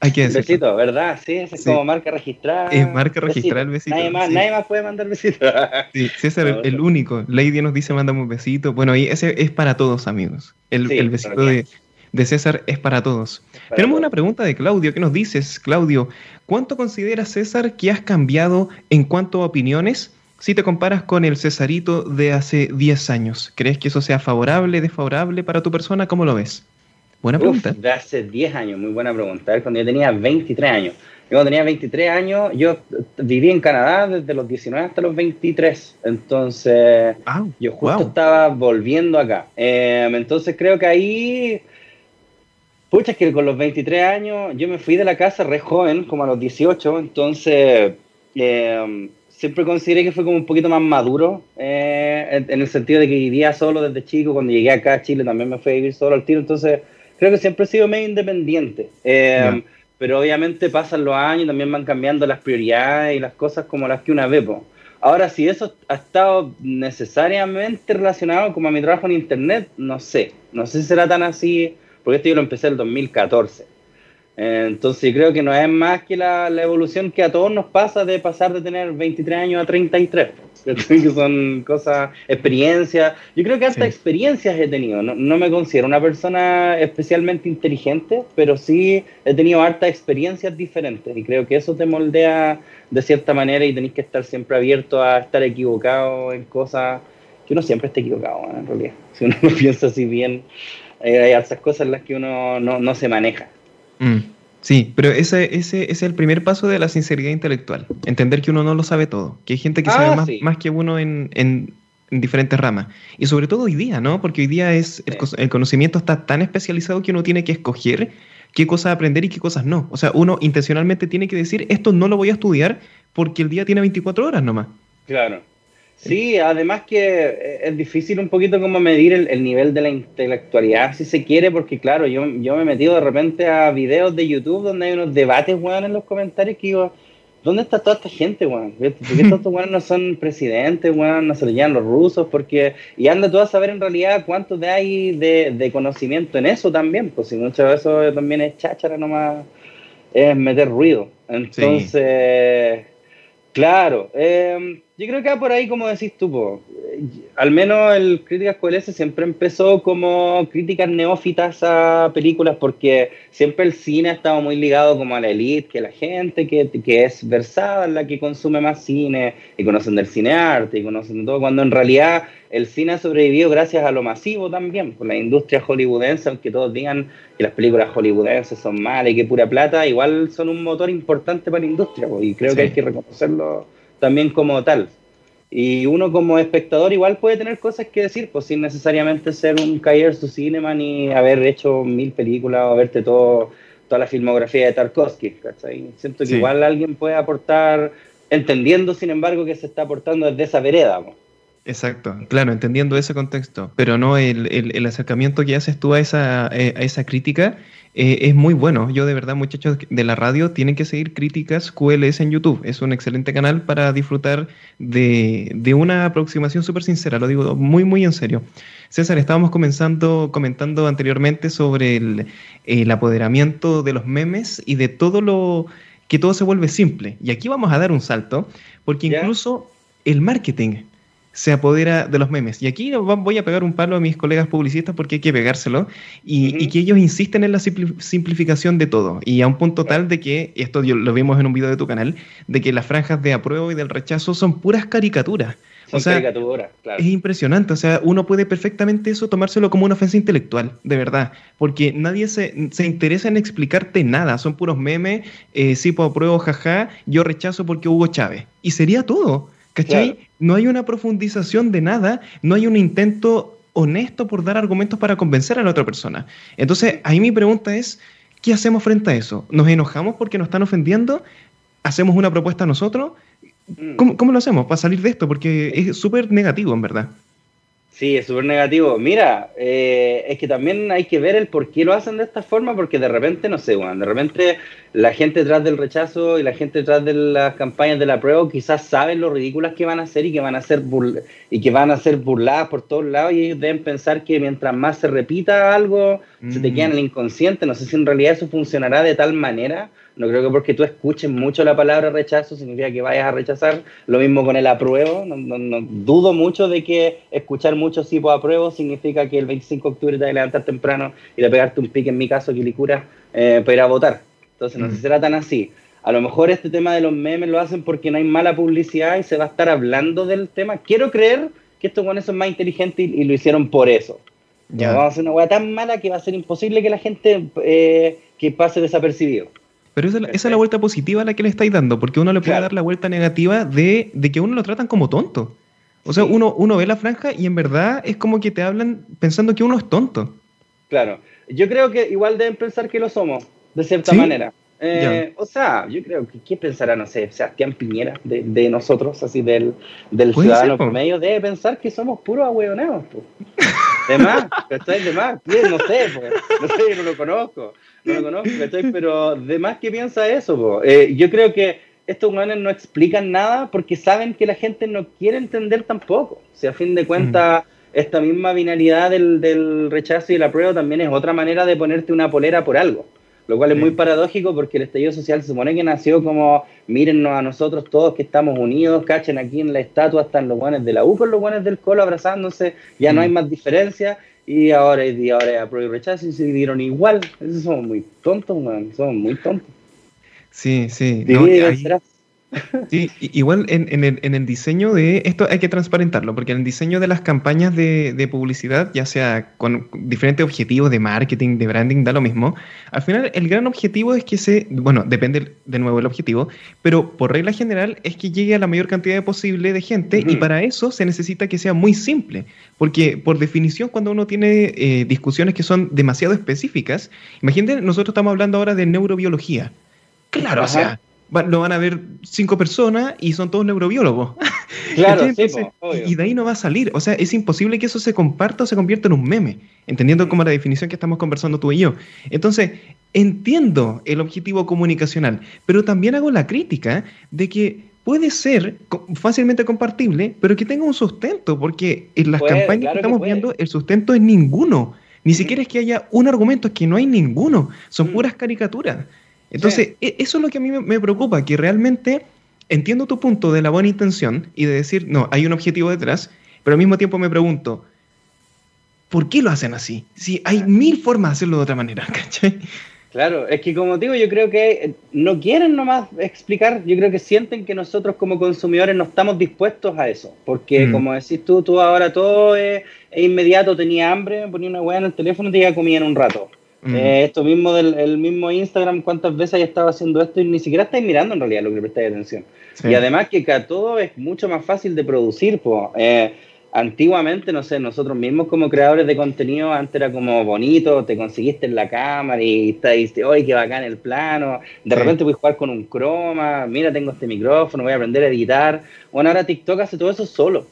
Hay que decirlo. Besito, ¿verdad? Sí, es como marca registrada. Es marca registrada el besito. Nadie más, nadie más puede mandar besito. sí, César, el, el, único. Lady nos dice, mándame un besito. Bueno, y ese es para todos, amigos. El, el besito de, de, César es para todos. Tenemos una pregunta de Claudio. ¿Qué nos dices, Claudio? ¿Cuánto consideras, César, que has cambiado en cuanto a opiniones? Si te comparas con el Cesarito de hace 10 años, ¿crees que eso sea favorable, desfavorable para tu persona? ¿Cómo lo ves? Buena pregunta. de hace 10 años, muy buena pregunta. Cuando yo tenía 23 años. Yo cuando tenía 23 años, yo viví en Canadá desde los 19 hasta los 23. Entonces, yo justo estaba volviendo acá. Em, entonces creo que ahí... Pucha, es que con los 23 años yo me fui de la casa re joven, como a los 18. Entonces... Eh, siempre consideré que fue como un poquito más maduro, eh, en, el sentido de que vivía solo desde chico, cuando llegué acá a Chile también me fui a vivir solo al tiro, entonces creo que siempre he sido medio independiente. Eh, pero obviamente pasan los años y también van cambiando las prioridades y las cosas como las que una ve. Ahora, si eso ha estado necesariamente relacionado como a mi trabajo en Internet, no sé. No sé si será tan así, porque esto yo lo empecé en el 2014. Entonces creo que no es más que la, evolución que a todos nos pasa de pasar de tener 23 años a 33. Que son cosas, experiencias. Yo creo que hasta experiencias he tenido. No, me considero una persona especialmente inteligente, pero sí he tenido hartas experiencias diferentes. Y creo que eso te moldea de cierta manera y tenéis que estar siempre abierto a estar equivocado en cosas que uno siempre está equivocado, en realidad. Si uno lo piensa así bien, hay esas cosas en las que uno no, se maneja. Mm, sí, pero ese, ese, es el primer paso de la sinceridad intelectual, entender que uno no lo sabe todo, que hay gente que sabe ah, más, que uno en, en, diferentes ramas. Y sobre todo hoy día, ¿no? Porque hoy día es el, conocimiento está tan especializado que uno tiene que escoger qué cosas aprender y qué cosas no. O sea, uno intencionalmente tiene que decir, esto no lo voy a estudiar porque el día tiene 24 horas nomás. Claro. Sí, además que es difícil un poquito como medir el, nivel de la intelectualidad, si se quiere, porque claro, yo, yo me he metido de repente a videos de YouTube donde hay unos debates, weón, en los comentarios que digo, ¿dónde está toda esta gente, weón? ¿Por qué estos weones no son presidentes, weón? No se lo llevan los rusos, porque... Y anda tú a saber en realidad cuánto de hay de, conocimiento en eso también, pues si mucho de eso también es cháchara nomás, es meter ruido. Entonces... Claro, eh, yo creo que va por ahí, como decís tú, al menos el Críticas QLS siempre empezó como críticas neófitas a películas porque siempre el cine ha estado muy ligado como a la elite, que la gente que, que es versada, la que consume más cine y conocen del cinearte y conocen todo, cuando en realidad el cine ha sobrevivido gracias a lo masivo también, por la industria hollywoodense, aunque todos digan que las películas hollywoodenses son malas y que pura plata, igual son un motor importante para la industria, y creo que hay que reconocerlo también como tal. Y uno como espectador igual puede tener cosas que decir, pues sin necesariamente ser un caer su cinema ni haber hecho mil películas o verte todo, toda la filmografía de Tarkovsky, Siento que igual alguien puede aportar, entendiendo sin embargo que se está aportando desde esa vereda. Exacto, claro, entendiendo ese contexto, pero no el, acercamiento que haces tú a esa, eh, a esa crítica eh, es muy bueno. Yo de verdad, muchachos de la radio, tienen que seguir críticas QLS en YouTube. Es un excelente canal para disfrutar de, de una aproximación súper sincera, lo digo muy, muy en serio. César, estábamos comenzando, comentando anteriormente sobre el, el apoderamiento de los memes y de todo lo que todo se vuelve simple. Y aquí vamos a dar un salto, porque incluso el marketing se apodera de los memes. Y aquí voy a pegar un palo a mis colegas publicistas porque hay que pegárselo y, que ellos insisten en la simplificación de todo. Y a un punto tal de que, esto lo vimos en un video de tu canal, de que las franjas de apruebo y del rechazo son puras caricaturas. o sea, Es impresionante, o sea, uno puede perfectamente eso tomárselo como una ofensa intelectual, de verdad, porque nadie se, interesa en explicarte nada, son puros memes, eh, sí, pues apruebo, jaja, yo rechazo porque Hugo Chávez. Y sería todo. ¿Cachai? No hay una profundización de nada, no hay un intento honesto por dar argumentos para convencer a la otra persona. Entonces, ahí mi pregunta es, ¿qué hacemos frente a eso? ¿Nos enojamos porque nos están ofendiendo? ¿Hacemos una propuesta nosotros? Mm. ¿Cómo, cómo lo hacemos para salir de esto? Porque es súper negativo, en verdad. Sí, es súper negativo. Mira, eh, es que también hay que ver el por qué lo hacen de esta forma, porque de repente, no sé, bueno, de repente la gente detrás del rechazo y la gente detrás de las campañas de la prueba quizás saben lo ridículas que van a hacer y que van a ser y que van a ser burladas por todos lados y ellos deben pensar que mientras más se repita algo, se te queda en el mm. inconsciente. No sé si en realidad eso funcionará de tal manera no creo que porque tú escuches mucho la palabra rechazo significa que vayas a rechazar. Lo mismo con el apruebo. No, dudo mucho de que escuchar mucho sí por apruebo significa que el 25 de octubre te vas a levantar temprano y de pegarte un pique, en mi caso, Quilicura, eh, para ir a votar. Entonces, no sé si mm. será tan así. A lo mejor este tema de los memes lo hacen porque no hay mala publicidad y se va a estar hablando del tema. Quiero creer que estos con son más inteligentes y, lo hicieron por eso. Ya. vamos a hacer una hueá tan mala que va a ser imposible que la gente eh, que pase desapercibido. Pero esa, es la vuelta positiva a la que le estáis dando, porque uno le puede dar la vuelta negativa de, que uno lo tratan como tonto. O sea, uno, uno ve la franja y en verdad es como que te hablan pensando que uno es tonto. Claro. Yo creo que igual deben pensar que lo somos, de cierta manera. Eh, o sea, yo creo que ¿qué pensará, no sé, Sebastián Piñera de, nosotros, así del, del ciudadano promedio? Debe pensar que somos puros ahueoneos. De más, De más, no sé, no sé, no lo conozco no lo conozco, Pero de más que piensa eso, eh, yo creo que estos humanos no explican nada porque saben que la gente no quiere entender tampoco. Si a fin de cuentas, mm. esta misma binalidad del, rechazo y la prueba también es otra manera de ponerte una polera por algo. Lo cual es muy paradójico porque el estallido social se supone que nació como, mírennos a nosotros todos que estamos unidos, cachen aquí en la estatua están los guanes de la U con los guanes del colo abrazándose, ya no hay mm. más diferencia y ahora, y ahora apruebo y rechazo y se dieron igual. Esos somos muy tontos, man. Somos muy tontos. Sí, sí. No, Sí, igual en, el, diseño de esto hay que transparentarlo, porque en el diseño de las campañas de, publicidad, ya sea con diferentes objetivos de marketing, de branding, da lo mismo. Al final, el gran objetivo es que se, bueno, depende de nuevo el objetivo, pero por regla general es que llegue a la mayor cantidad posible de gente y para eso se necesita que sea muy simple, porque por definición cuando uno tiene eh, discusiones que son demasiado específicas, imagínate, nosotros estamos hablando ahora de neurobiología. Claro, o sea lo van a ver cinco personas y son todos neurobiólogos. Claro, y de ahí no va a salir. O sea, es imposible que eso se comparta o se convierta en un meme, entendiendo mm. como la definición que estamos conversando tú y yo. Entonces, entiendo el objetivo comunicacional, pero también hago la crítica de que puede ser fácilmente compartible, pero que tenga un sustento, porque en las campañas que estamos viendo el sustento es ninguno. Ni siquiera es que haya un argumento, es que no hay ninguno. Son mm. puras caricaturas. Entonces, e, eso es lo que a mí me preocupa, que realmente entiendo tu punto de la buena intención y de decir, no, hay un objetivo detrás, pero al mismo tiempo me pregunto, ¿por qué lo hacen así? Si hay mil formas de hacerlo de otra manera, ¿cachai? Claro, es que como digo, yo creo que eh, no quieren nomás explicar, yo creo que sienten que nosotros como consumidores no estamos dispuestos a eso, porque mm. como decís tú, tú ahora todo es, inmediato, tenía hambre, ponía una hueá en el teléfono y te iba a comer en un rato. Mm. Eh, esto mismo del el mismo Instagram, cuántas veces haya estado haciendo esto y ni siquiera estáis mirando en realidad lo que prestáis atención. Y además que acá todo es mucho más fácil de producir. Eh, antiguamente, no sé, nosotros mismos como creadores de contenido, antes era como bonito, te conseguiste en la cámara y te diste, oye, qué bacán el plano. De repente voy a jugar con un croma, mira, tengo este micrófono, voy a aprender a editar. Bueno, ahora TikTok hace todo eso solo.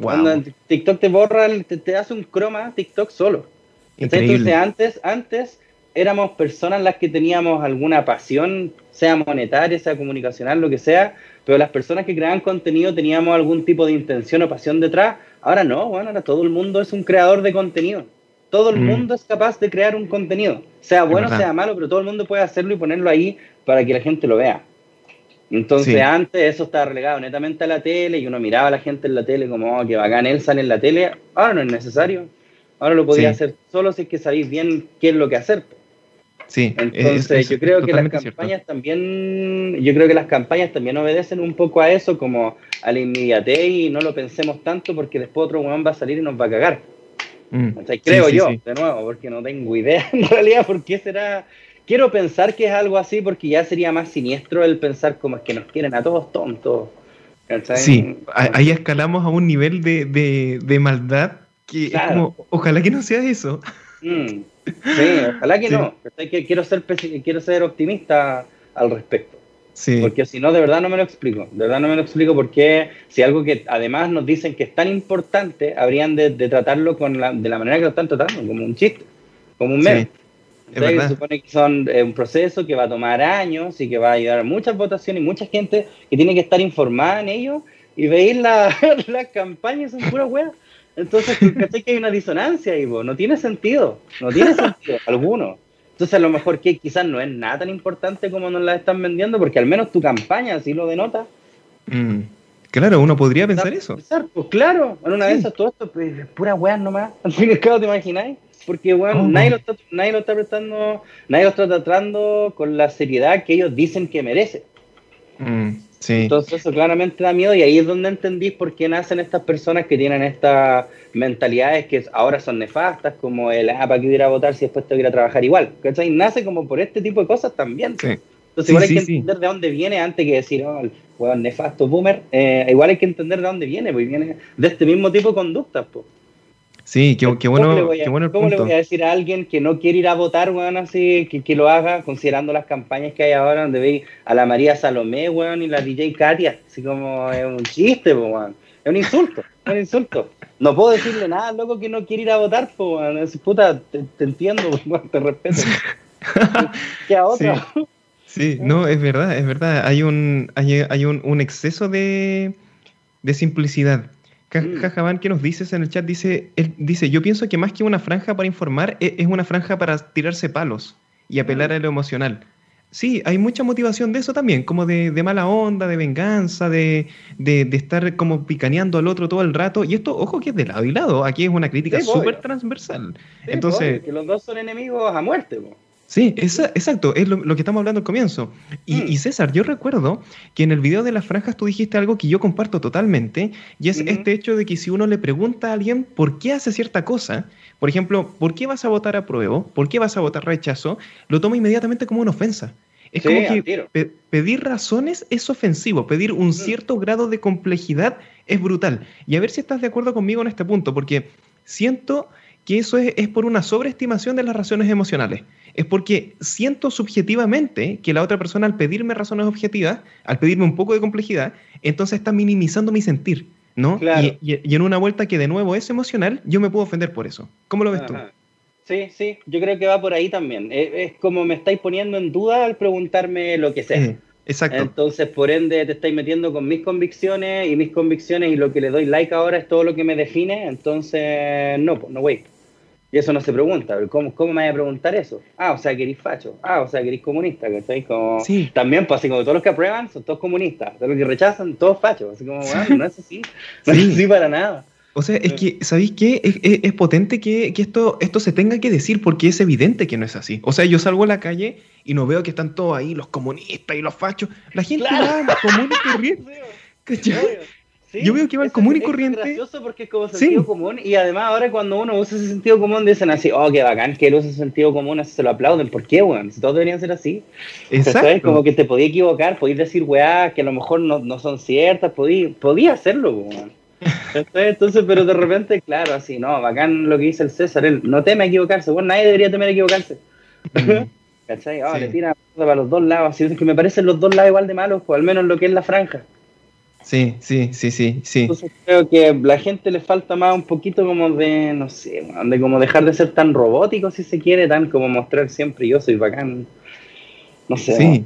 Cuando TikTok te borra, te, te hace un croma TikTok solo. Entonces, antes, antes éramos personas las que teníamos alguna pasión, sea monetaria, sea comunicacional, lo que sea, pero las personas que creaban contenido teníamos algún tipo de intención o pasión detrás. Ahora no, bueno, ahora todo el mundo es un creador de contenido. Todo el mm. mundo es capaz de crear un contenido, sea bueno, sea malo, pero todo el mundo puede hacerlo y ponerlo ahí para que la gente lo vea. Entonces antes eso estaba relegado netamente a la tele y uno miraba a la gente en la tele como, oh, que bacán, él sale en la tele. Ahora no es necesario. Ahora lo podía hacer solo si es que sabéis bien qué es lo que hacer. Sí, entonces yo creo que las campañas también, yo creo que las campañas también obedecen un poco a eso, como a la inmediatez y no lo pensemos tanto porque después otro weón va a salir y nos va a cagar. Mm. creo yo, de nuevo, porque no tengo idea en realidad por qué será. Quiero pensar que es algo así porque ya sería más siniestro el pensar como es que nos quieren a todos tontos. Sí, ahí escalamos a un nivel de, de, de maldad que como, ojalá que no sea eso. Mm. sí, ojalá que no. quiero, ser, quiero ser optimista al respecto. Sí. Porque si no, de verdad no me lo explico. De verdad no me lo explico porque si algo que además nos dicen que es tan importante, habrían de, tratarlo con la, de la manera que lo están tratando, como un chiste, como un meme. Sí, se supone que son eh, un proceso que va a tomar años y que va a ayudar a muchas votaciones y mucha gente que tiene que estar informada en ello y veis las la campañas son pura wea. Entonces, ¿cachai que hay una disonancia ahí, No tiene sentido, no tiene sentido alguno. Entonces, a lo mejor que quizás no es nada tan importante como nos la están vendiendo, porque al menos tu campaña así lo denota. Mm, claro, uno podría pensar eso. pues claro, en una de esas todo esto pues, pura weá nomás. Al fin y al cabo, ¿te imagináis? Porque, bueno, oh, nadie, lo está, nadie lo está prestando, nadie lo está tratando con la seriedad que ellos dicen que merece. Mm. Entonces eso claramente da miedo y ahí es donde entendí por qué nacen estas personas que tienen estas mentalidades que ahora son nefastas, como el, ah, ¿para qué ir a votar si después tengo que ir a trabajar igual? ¿Cachai? Nace como por este tipo de cosas también. Entonces igual hay que entender de dónde viene antes que decir, oh, el nefasto boomer, eh, igual hay que entender de dónde viene, pues viene de este mismo tipo de conductas, pues. Sí, qué, qué bueno, ¿Cómo, le qué bueno ¿cómo le voy a decir a alguien que no quiere ir a votar, weón, así, que, que lo haga, considerando las campañas que hay ahora, donde veis a la María Salomé, weón, y la DJ Katia, así como es un chiste, weón. Es un insulto, es un insulto. No puedo decirle nada, loco, que no quiere ir a votar, weón. Es, puta, te, entiendo, weón, te respeto. ¿Qué a otra? Sí. no, es verdad, es verdad. Hay un, hay, hay un, un exceso de, de simplicidad Jajaban, mm. ¿qué nos dices en el chat? Dice, él dice, yo pienso que más que una franja para informar, e, es una franja para tirarse palos y apelar mm. a lo emocional. Sí, hay mucha motivación de eso también, como de, mala onda, de venganza, de, estar como picaneando al otro todo el rato. Y esto, ojo que es de lado y lado, aquí es una crítica súper transversal. Entonces, que los dos son enemigos a muerte. Sí, exacto, es lo, que estamos hablando al comienzo. Y, mm. y, César, yo recuerdo que en el video de las franjas tú dijiste algo que yo comparto totalmente, y es este hecho de que si uno le pregunta a alguien por qué hace cierta cosa, por ejemplo, ¿por qué vas a votar a prueba? ¿Por qué vas a votar rechazo? Lo toma inmediatamente como una ofensa. Es como que pedir razones es ofensivo, pedir un mm. cierto grado de complejidad es brutal. Y a ver si estás de acuerdo conmigo en este punto, porque siento que eso es, por una sobreestimación de las razones emocionales. Es porque siento subjetivamente que la otra persona al pedirme razones objetivas, al pedirme un poco de complejidad, entonces está minimizando mi sentir, ¿no? Y, en una vuelta que de nuevo es emocional, yo me puedo ofender por eso. ¿Cómo lo ves tú? Sí, sí, yo creo que va por ahí también. Es, como me estáis poniendo en duda al preguntarme lo que sé. exacto. Entonces, por ende, te estáis metiendo con mis convicciones y mis convicciones y lo que le doy like ahora es todo lo que me define. Entonces, no, pues no, wait. Y eso no se pregunta, ¿cómo, cómo me voy a preguntar eso? Ah, o sea, que eres facho. Ah, o sea, que eres comunista, ¿cachai? Como, sí. También, pues así como todos los que aprueban son todos comunistas, todos los que rechazan, todos fachos. Así como, bueno, no es así, no es así para nada. O sea, es que, ¿sabéis qué? Es, potente que, esto, esto se tenga que decir porque es evidente que no es así. O sea, yo salgo a la calle y no veo que están todos ahí, los comunistas y los fachos. La gente va común y corriente. yo veo que va común y corriente. Es gracioso porque es como sentido común y además ahora cuando uno usa ese sentido común dicen así, oh, qué bacán que él usa ese sentido común, así se lo aplauden. ¿Por qué, weón? Si todos deberían ser así. Exacto. Como que te podía equivocar, podías decir, weá, que a lo mejor no, no son ciertas, podía, podía hacerlo, weón. Entonces, pero de repente, claro, así, no, bacán lo que dice el César, él no teme equivocarse, bueno, nadie debería temer equivocarse. ¿Cachai? Oh, Le tira para los dos lados, así es que me parecen los dos lados igual de malos, o al menos lo que es la franja. Sí, sí, sí, sí, sí. Entonces creo que a la gente le falta más un poquito como de, no sé, de como dejar de ser tan robótico si se quiere, tan como mostrar siempre yo soy bacán. No sé. Sí.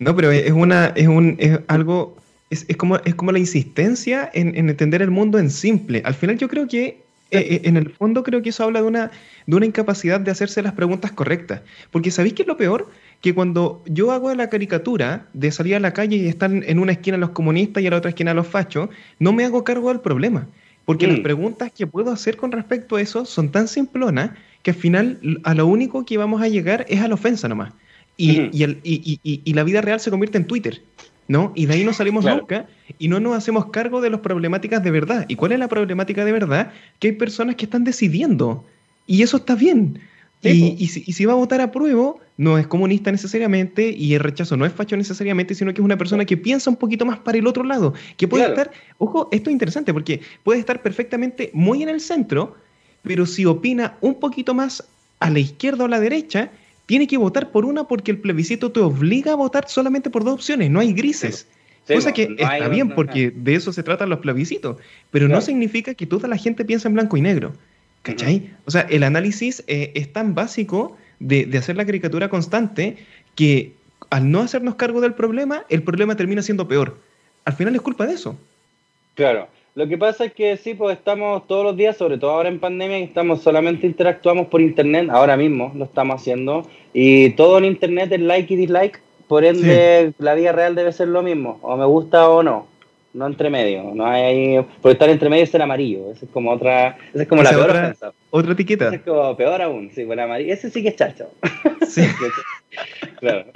No, pero es una, es un, es algo, es, como, es como la insistencia en, entender el mundo en simple. Al final yo creo que, eh, eh, en el fondo creo que eso habla de una, de una incapacidad de hacerse las preguntas correctas. Porque ¿sabéis qué es lo peor? Que cuando yo hago la caricatura de salir a la calle y están en una esquina los comunistas y en la otra esquina los fachos, no me hago cargo del problema. Porque las mm. preguntas que puedo hacer con respecto a eso son tan simplonas que al final a lo único que vamos a llegar es a la ofensa nomás. Y, y, la vida real se convierte en Twitter, ¿no? Y de ahí no salimos nunca y no nos hacemos cargo de las problemáticas de verdad. ¿Y cuál es la problemática de verdad? Que hay personas que están decidiendo. Y eso está bien. Y, si, si, va a votar a prueba, no es comunista necesariamente y el rechazo no es facho necesariamente, sino que es una persona que piensa un poquito más para el otro lado, que puede estar, ojo, esto es interesante porque puede estar perfectamente muy en el centro, pero si opina un poquito más a la izquierda o a la derecha, tiene que votar por una porque el plebiscito te obliga a votar solamente por dos opciones, no hay grises. Cosa que está bien porque de eso se tratan los plebiscitos, pero no significa que toda la gente piensa en blanco y negro. ¿Cachai? O sea, el análisis eh, es tan básico de, hacer la caricatura constante que al no hacernos cargo del problema, el problema termina siendo peor. Al final es culpa de eso. Claro. Lo que pasa es que sí, pues estamos todos los días, sobre todo ahora en pandemia, estamos solamente interactuamos por internet, ahora mismo lo estamos haciendo, y todo en internet es like y dislike, por ende la vida real debe ser lo mismo, o me gusta o no no entre medio. No hay, por estar entre medio es el amarillo. Esa es como otra. Esa es como la peor otra, Otra etiqueta. Esa es como peor aún. Sí, por amarillo. Ese sí que es chacho. Sí. claro.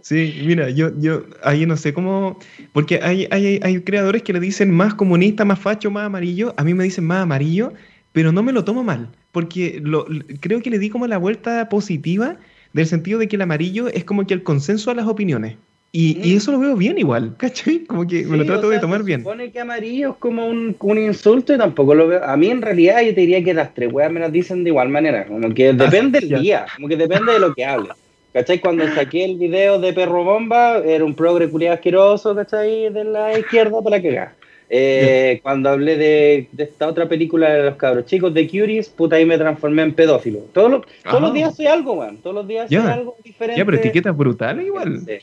Sí, mira, yo, yo ahí no sé cómo. Porque hay, hay, hay creadores que le dicen más comunista, más facho, más amarillo. A mí me dicen más amarillo, pero no me lo tomo mal. Porque lo, creo que le di como la vuelta positiva del sentido de que el amarillo es como que el consenso a las opiniones. Y, y, mm. eso lo veo bien igual, ¿cachai? Como que me lo trato de tomar bien. Supone que amarillo es como un, un, insulto y tampoco lo veo. A mí en realidad yo te diría que las tres weas me las dicen de igual manera. Como que ah, depende del día, como que depende de lo que hable. ¿Cachai? Cuando saqué el video de Perro Bomba, era un progre culiado asqueroso, ¿cachai? De la izquierda para que eh, cuando hablé de, de, esta otra película de los cabros chicos de Curious, puta ahí me transformé en pedófilo. Todos los, todos los días soy algo, weón. Todos los días soy algo diferente. Ya, pero etiquetas brutales igual. Sí,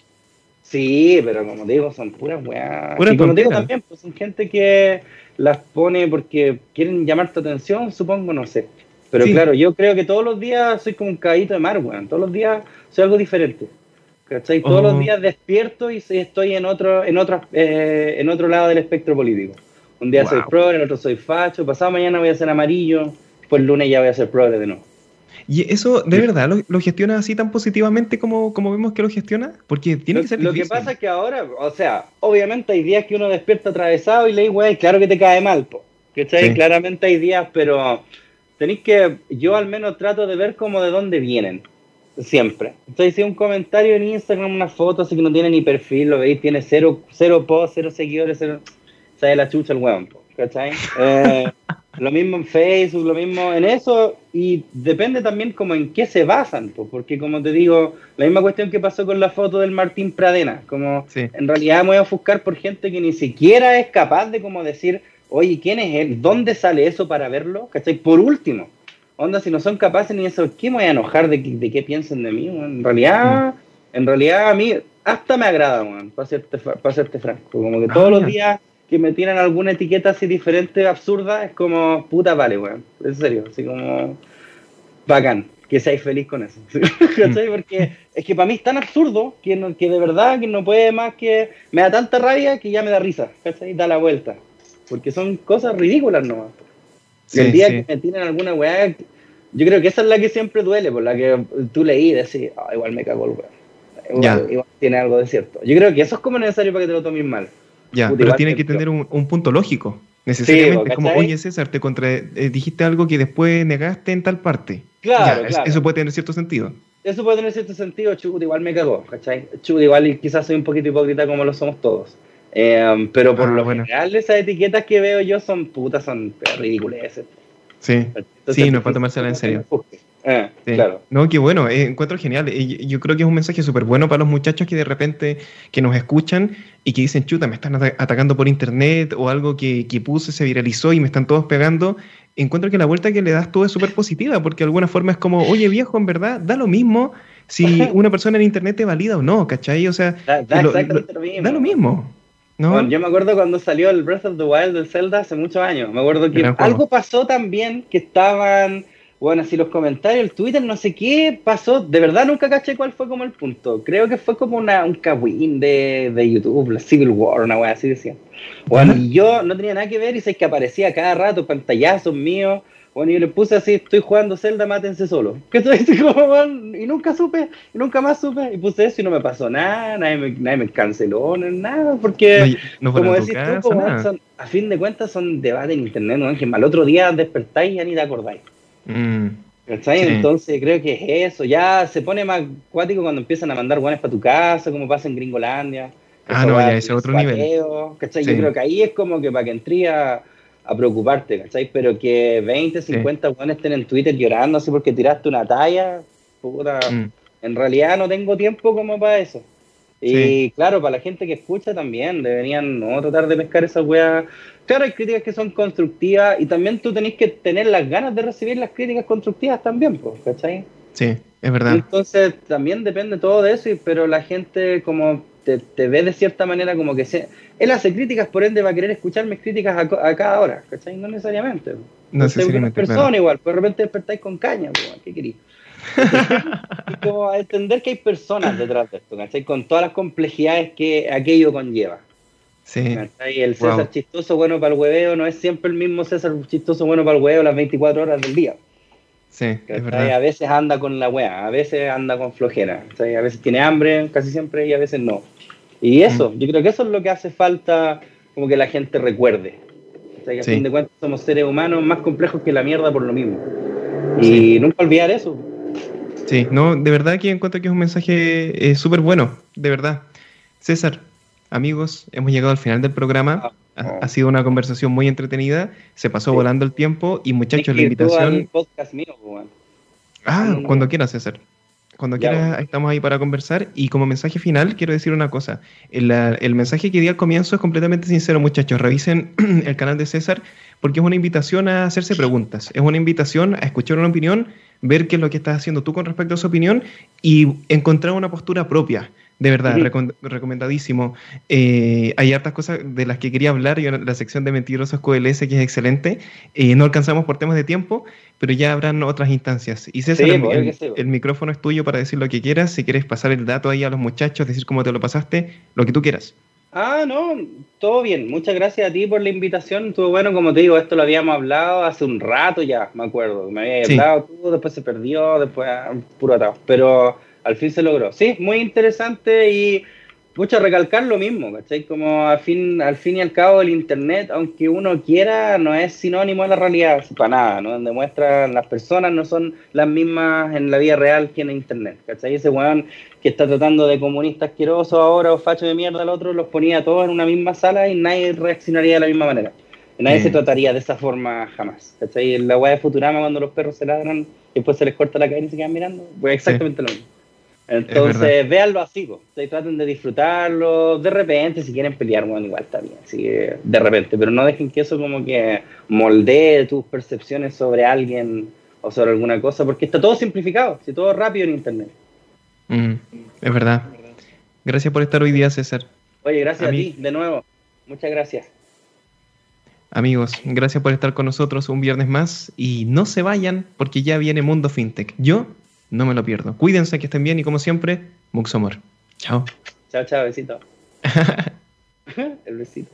pero como digo, son puras weas. y como digo también, pues son gente que las pone porque quieren llamar tu atención, supongo, no sé. Pero claro, yo creo que todos los días soy como un caballito de mar, weón. Todos los días soy algo diferente. ¿Cachai? Todos los oh. días despierto y estoy en otro, en otro, eh, en otro lado del espectro político. Un día soy progre, el otro soy facho, pasado mañana voy a ser amarillo, pues el lunes ya voy a ser progre de nuevo. ¿Y eso de verdad lo, gestiona así tan positivamente como, como vemos que lo gestiona? Porque tiene que ser Lo que pasa es que ahora, o sea, obviamente hay días que uno despierta atravesado y le dice, claro que te cae mal, po. ¿Cachai? Claramente hay días, pero tenéis que, yo al menos trato de ver como de dónde vienen, siempre. Entonces, si un comentario en Instagram, una foto, así que no tiene ni perfil, lo veis, tiene cero, cero posts, cero seguidores, cero, sale la chucha el weón, ¿cachai? Eh, lo mismo en Facebook, lo mismo en eso, y depende también como en qué se basan, porque como te digo, la misma cuestión que pasó con la foto del Martín Pradena, como en realidad me voy a ofuscar por gente que ni siquiera es capaz de como decir, oye, ¿quién es él? ¿Dónde sale eso para verlo? ¿Cachai? Por último, onda, si no son capaces ni eso, ¿qué me voy a enojar de, de qué piensen de mí? En realidad, en realidad a mí hasta me agrada, para serte, para serte franco, como que todos los ah, días que me tienen alguna etiqueta así diferente, absurda, es como, puta vale, weón, en serio, así como, bacán, que seáis feliz con eso, ¿cachai? Porque es que para mí es tan absurdo que, que de verdad que no puede más que, me da tanta rabia que ya me da risa, ¿cachai? Da la vuelta porque son cosas ridículas nomás. el día que me tienen alguna weá, yo creo que esa es la que siempre duele, por la que tú leí y decís, ah, igual me cago el weá. Igual, tiene algo de cierto. Yo creo que eso es como necesario para que te lo tomes mal. Ya, pero tiene que tener un, punto lógico. Necesariamente, como, oye César, te contra, eh, dijiste algo que después negaste en tal parte. Claro, Eso puede tener cierto sentido. Eso puede tener cierto sentido, chut, igual me cagó, ¿cachai? Chut, igual quizás soy un poquito hipócrita como lo somos todos. Eh, pero por ah, lo general, esas etiquetas que veo yo son putas, son ridículas. Sí, sí, no es para tomársela en serio. Eh, claro. No, qué bueno, eh, encuentro genial. yo creo que es un mensaje súper bueno para los muchachos que de repente que nos escuchan y que dicen, chuta, me están atacando por internet o algo que, que puse se viralizó y me están todos pegando. Encuentro que la vuelta que le das tú es súper positiva, porque de alguna forma es como, oye viejo, en verdad, da lo mismo si una persona en internet te valida o no, ¿cachai? O sea, da, exactamente lo, mismo. Da lo mismo yo me acuerdo cuando salió el Breath of the Wild del Zelda hace muchos años. Me acuerdo que algo pasó también que estaban, bueno, así los comentarios, el Twitter, no sé qué pasó. De verdad nunca caché cuál fue como el punto. Creo que fue como una, un kawin de, de YouTube, la Civil War, una wea así decían. Bueno, y yo no tenía nada que ver y sé que aparecía cada rato pantallazos míos bueno, yo le puse así, estoy jugando Zelda, mátense solo. ¿Qué estoy como, Y nunca supe, y nunca más supe. Y puse eso y no me pasó nada, nadie me, nadie me canceló, nada, porque, como decís tú, a fin de cuentas son debates en internet, ¿no? Que al otro día despertáis y ya ni te acordáis. Mm, Entonces creo que es eso. Ya se pone más cuático cuando empiezan a mandar guanes para tu casa, como pasa en Gringolandia. Ah, no, ya ese otro nivel. ¿cachai? Yo creo que ahí es como que para que entría a preocuparte, ¿cachai? Pero que 20, 50 sí. estén en Twitter llorando así porque tiraste una talla, puta, mm. en realidad no tengo tiempo como para eso. Y claro, para la gente que escucha también, deberían no tratar de pescar esa weas. Claro, hay críticas que son constructivas y también tú tenés que tener las ganas de recibir las críticas constructivas también, pues, ¿cachai? Sí, es verdad. Entonces también depende todo de eso, pero la gente como te, ve de cierta manera como que se, él hace críticas, por ende va a querer escuchar mis críticas a, cada hora, ¿cachai? No necesariamente. No necesariamente. persona igual, pues de repente despertáis con caña, pues, ¿qué queréis? Y como a entender que hay personas detrás de esto, ¿cachai? Con todas las complejidades que aquello conlleva. Sí. El César chistoso bueno para el hueveo no es siempre el mismo César chistoso bueno para el hueveo las 24 horas del día. Sí, es verdad. A veces anda con la wea, a veces anda con flojera. A veces tiene hambre, casi siempre, y a veces no. Y eso, yo creo que eso es lo que hace falta como que la gente recuerde. O sea, que a fin de cuentas somos seres humanos más complejos que la mierda por lo mismo. Y nunca olvidar eso. Sí, no, de verdad que encuentro que es un mensaje eh, súper bueno, de verdad. César, amigos, hemos llegado al final del programa. Ah, ha, sido una conversación muy entretenida, se pasó volando el tiempo y muchachos, la invitación... Podcast mío, Ah, cuando quieras, César. Cuando quieras, estamos ahí para conversar. Y como mensaje final, quiero decir una cosa. El, el, mensaje que di al comienzo es completamente sincero, muchachos. Revisen el canal de César porque es una invitación a hacerse preguntas. Es una invitación a escuchar una opinión, ver qué es lo que estás haciendo tú con respecto a esa opinión y encontrar una postura propia. De verdad, recomendadísimo. Eh, hay hartas cosas de las que quería hablar. Yo, la sección de Mentirosos QLS, que es excelente. Eh, no alcanzamos por temas de tiempo, pero ya habrán otras instancias. Y César, el, micrófono es tuyo para decir lo que quieras. Si quieres pasar el dato ahí a los muchachos, decir cómo te lo pasaste, lo que tú quieras. Ah, no, todo bien. Muchas gracias a ti por la invitación. Estuvo bueno, como te digo, esto lo habíamos hablado hace un rato ya, me acuerdo. Me había hablado tú, después se perdió, después ah, puro atado. Pero al fin se logró. Sí, muy interesante y mucho recalcar lo mismo, ¿cachai? Como al fin, al fin y al cabo el Internet, aunque uno quiera, no es sinónimo de la realidad, para nada, ¿no? Demuestra, las personas no son las mismas en la vida real que en Internet, ¿cachai? Ese weón que está tratando de comunista asqueroso ahora o facho de mierda al otro, los ponía todos en una misma sala y nadie reaccionaría de la misma manera. Nadie se trataría de esa forma jamás, ¿cachai? En la weá de Futurama cuando los perros se ladran y después se les corta la cadena y se quedan mirando, pues exactamente lo mismo. Entonces, véanlo así, traten de disfrutarlo. De repente, si quieren pelear, bueno, igual está bien. Así que, de repente, pero no dejen que eso como que moldee tus percepciones sobre alguien o sobre alguna cosa, porque está todo simplificado, si todo rápido en internet. Es verdad. Gracias por estar hoy día, César. Oye, gracias a, ti, de nuevo. Muchas gracias. Amigos, gracias por estar con nosotros un viernes más y no se vayan porque ya viene Mundo FinTech. Yo no me lo pierdo. Cuídense, que estén bien y como siempre, mucho amor. Chao. Chao, chao, besito. El besito.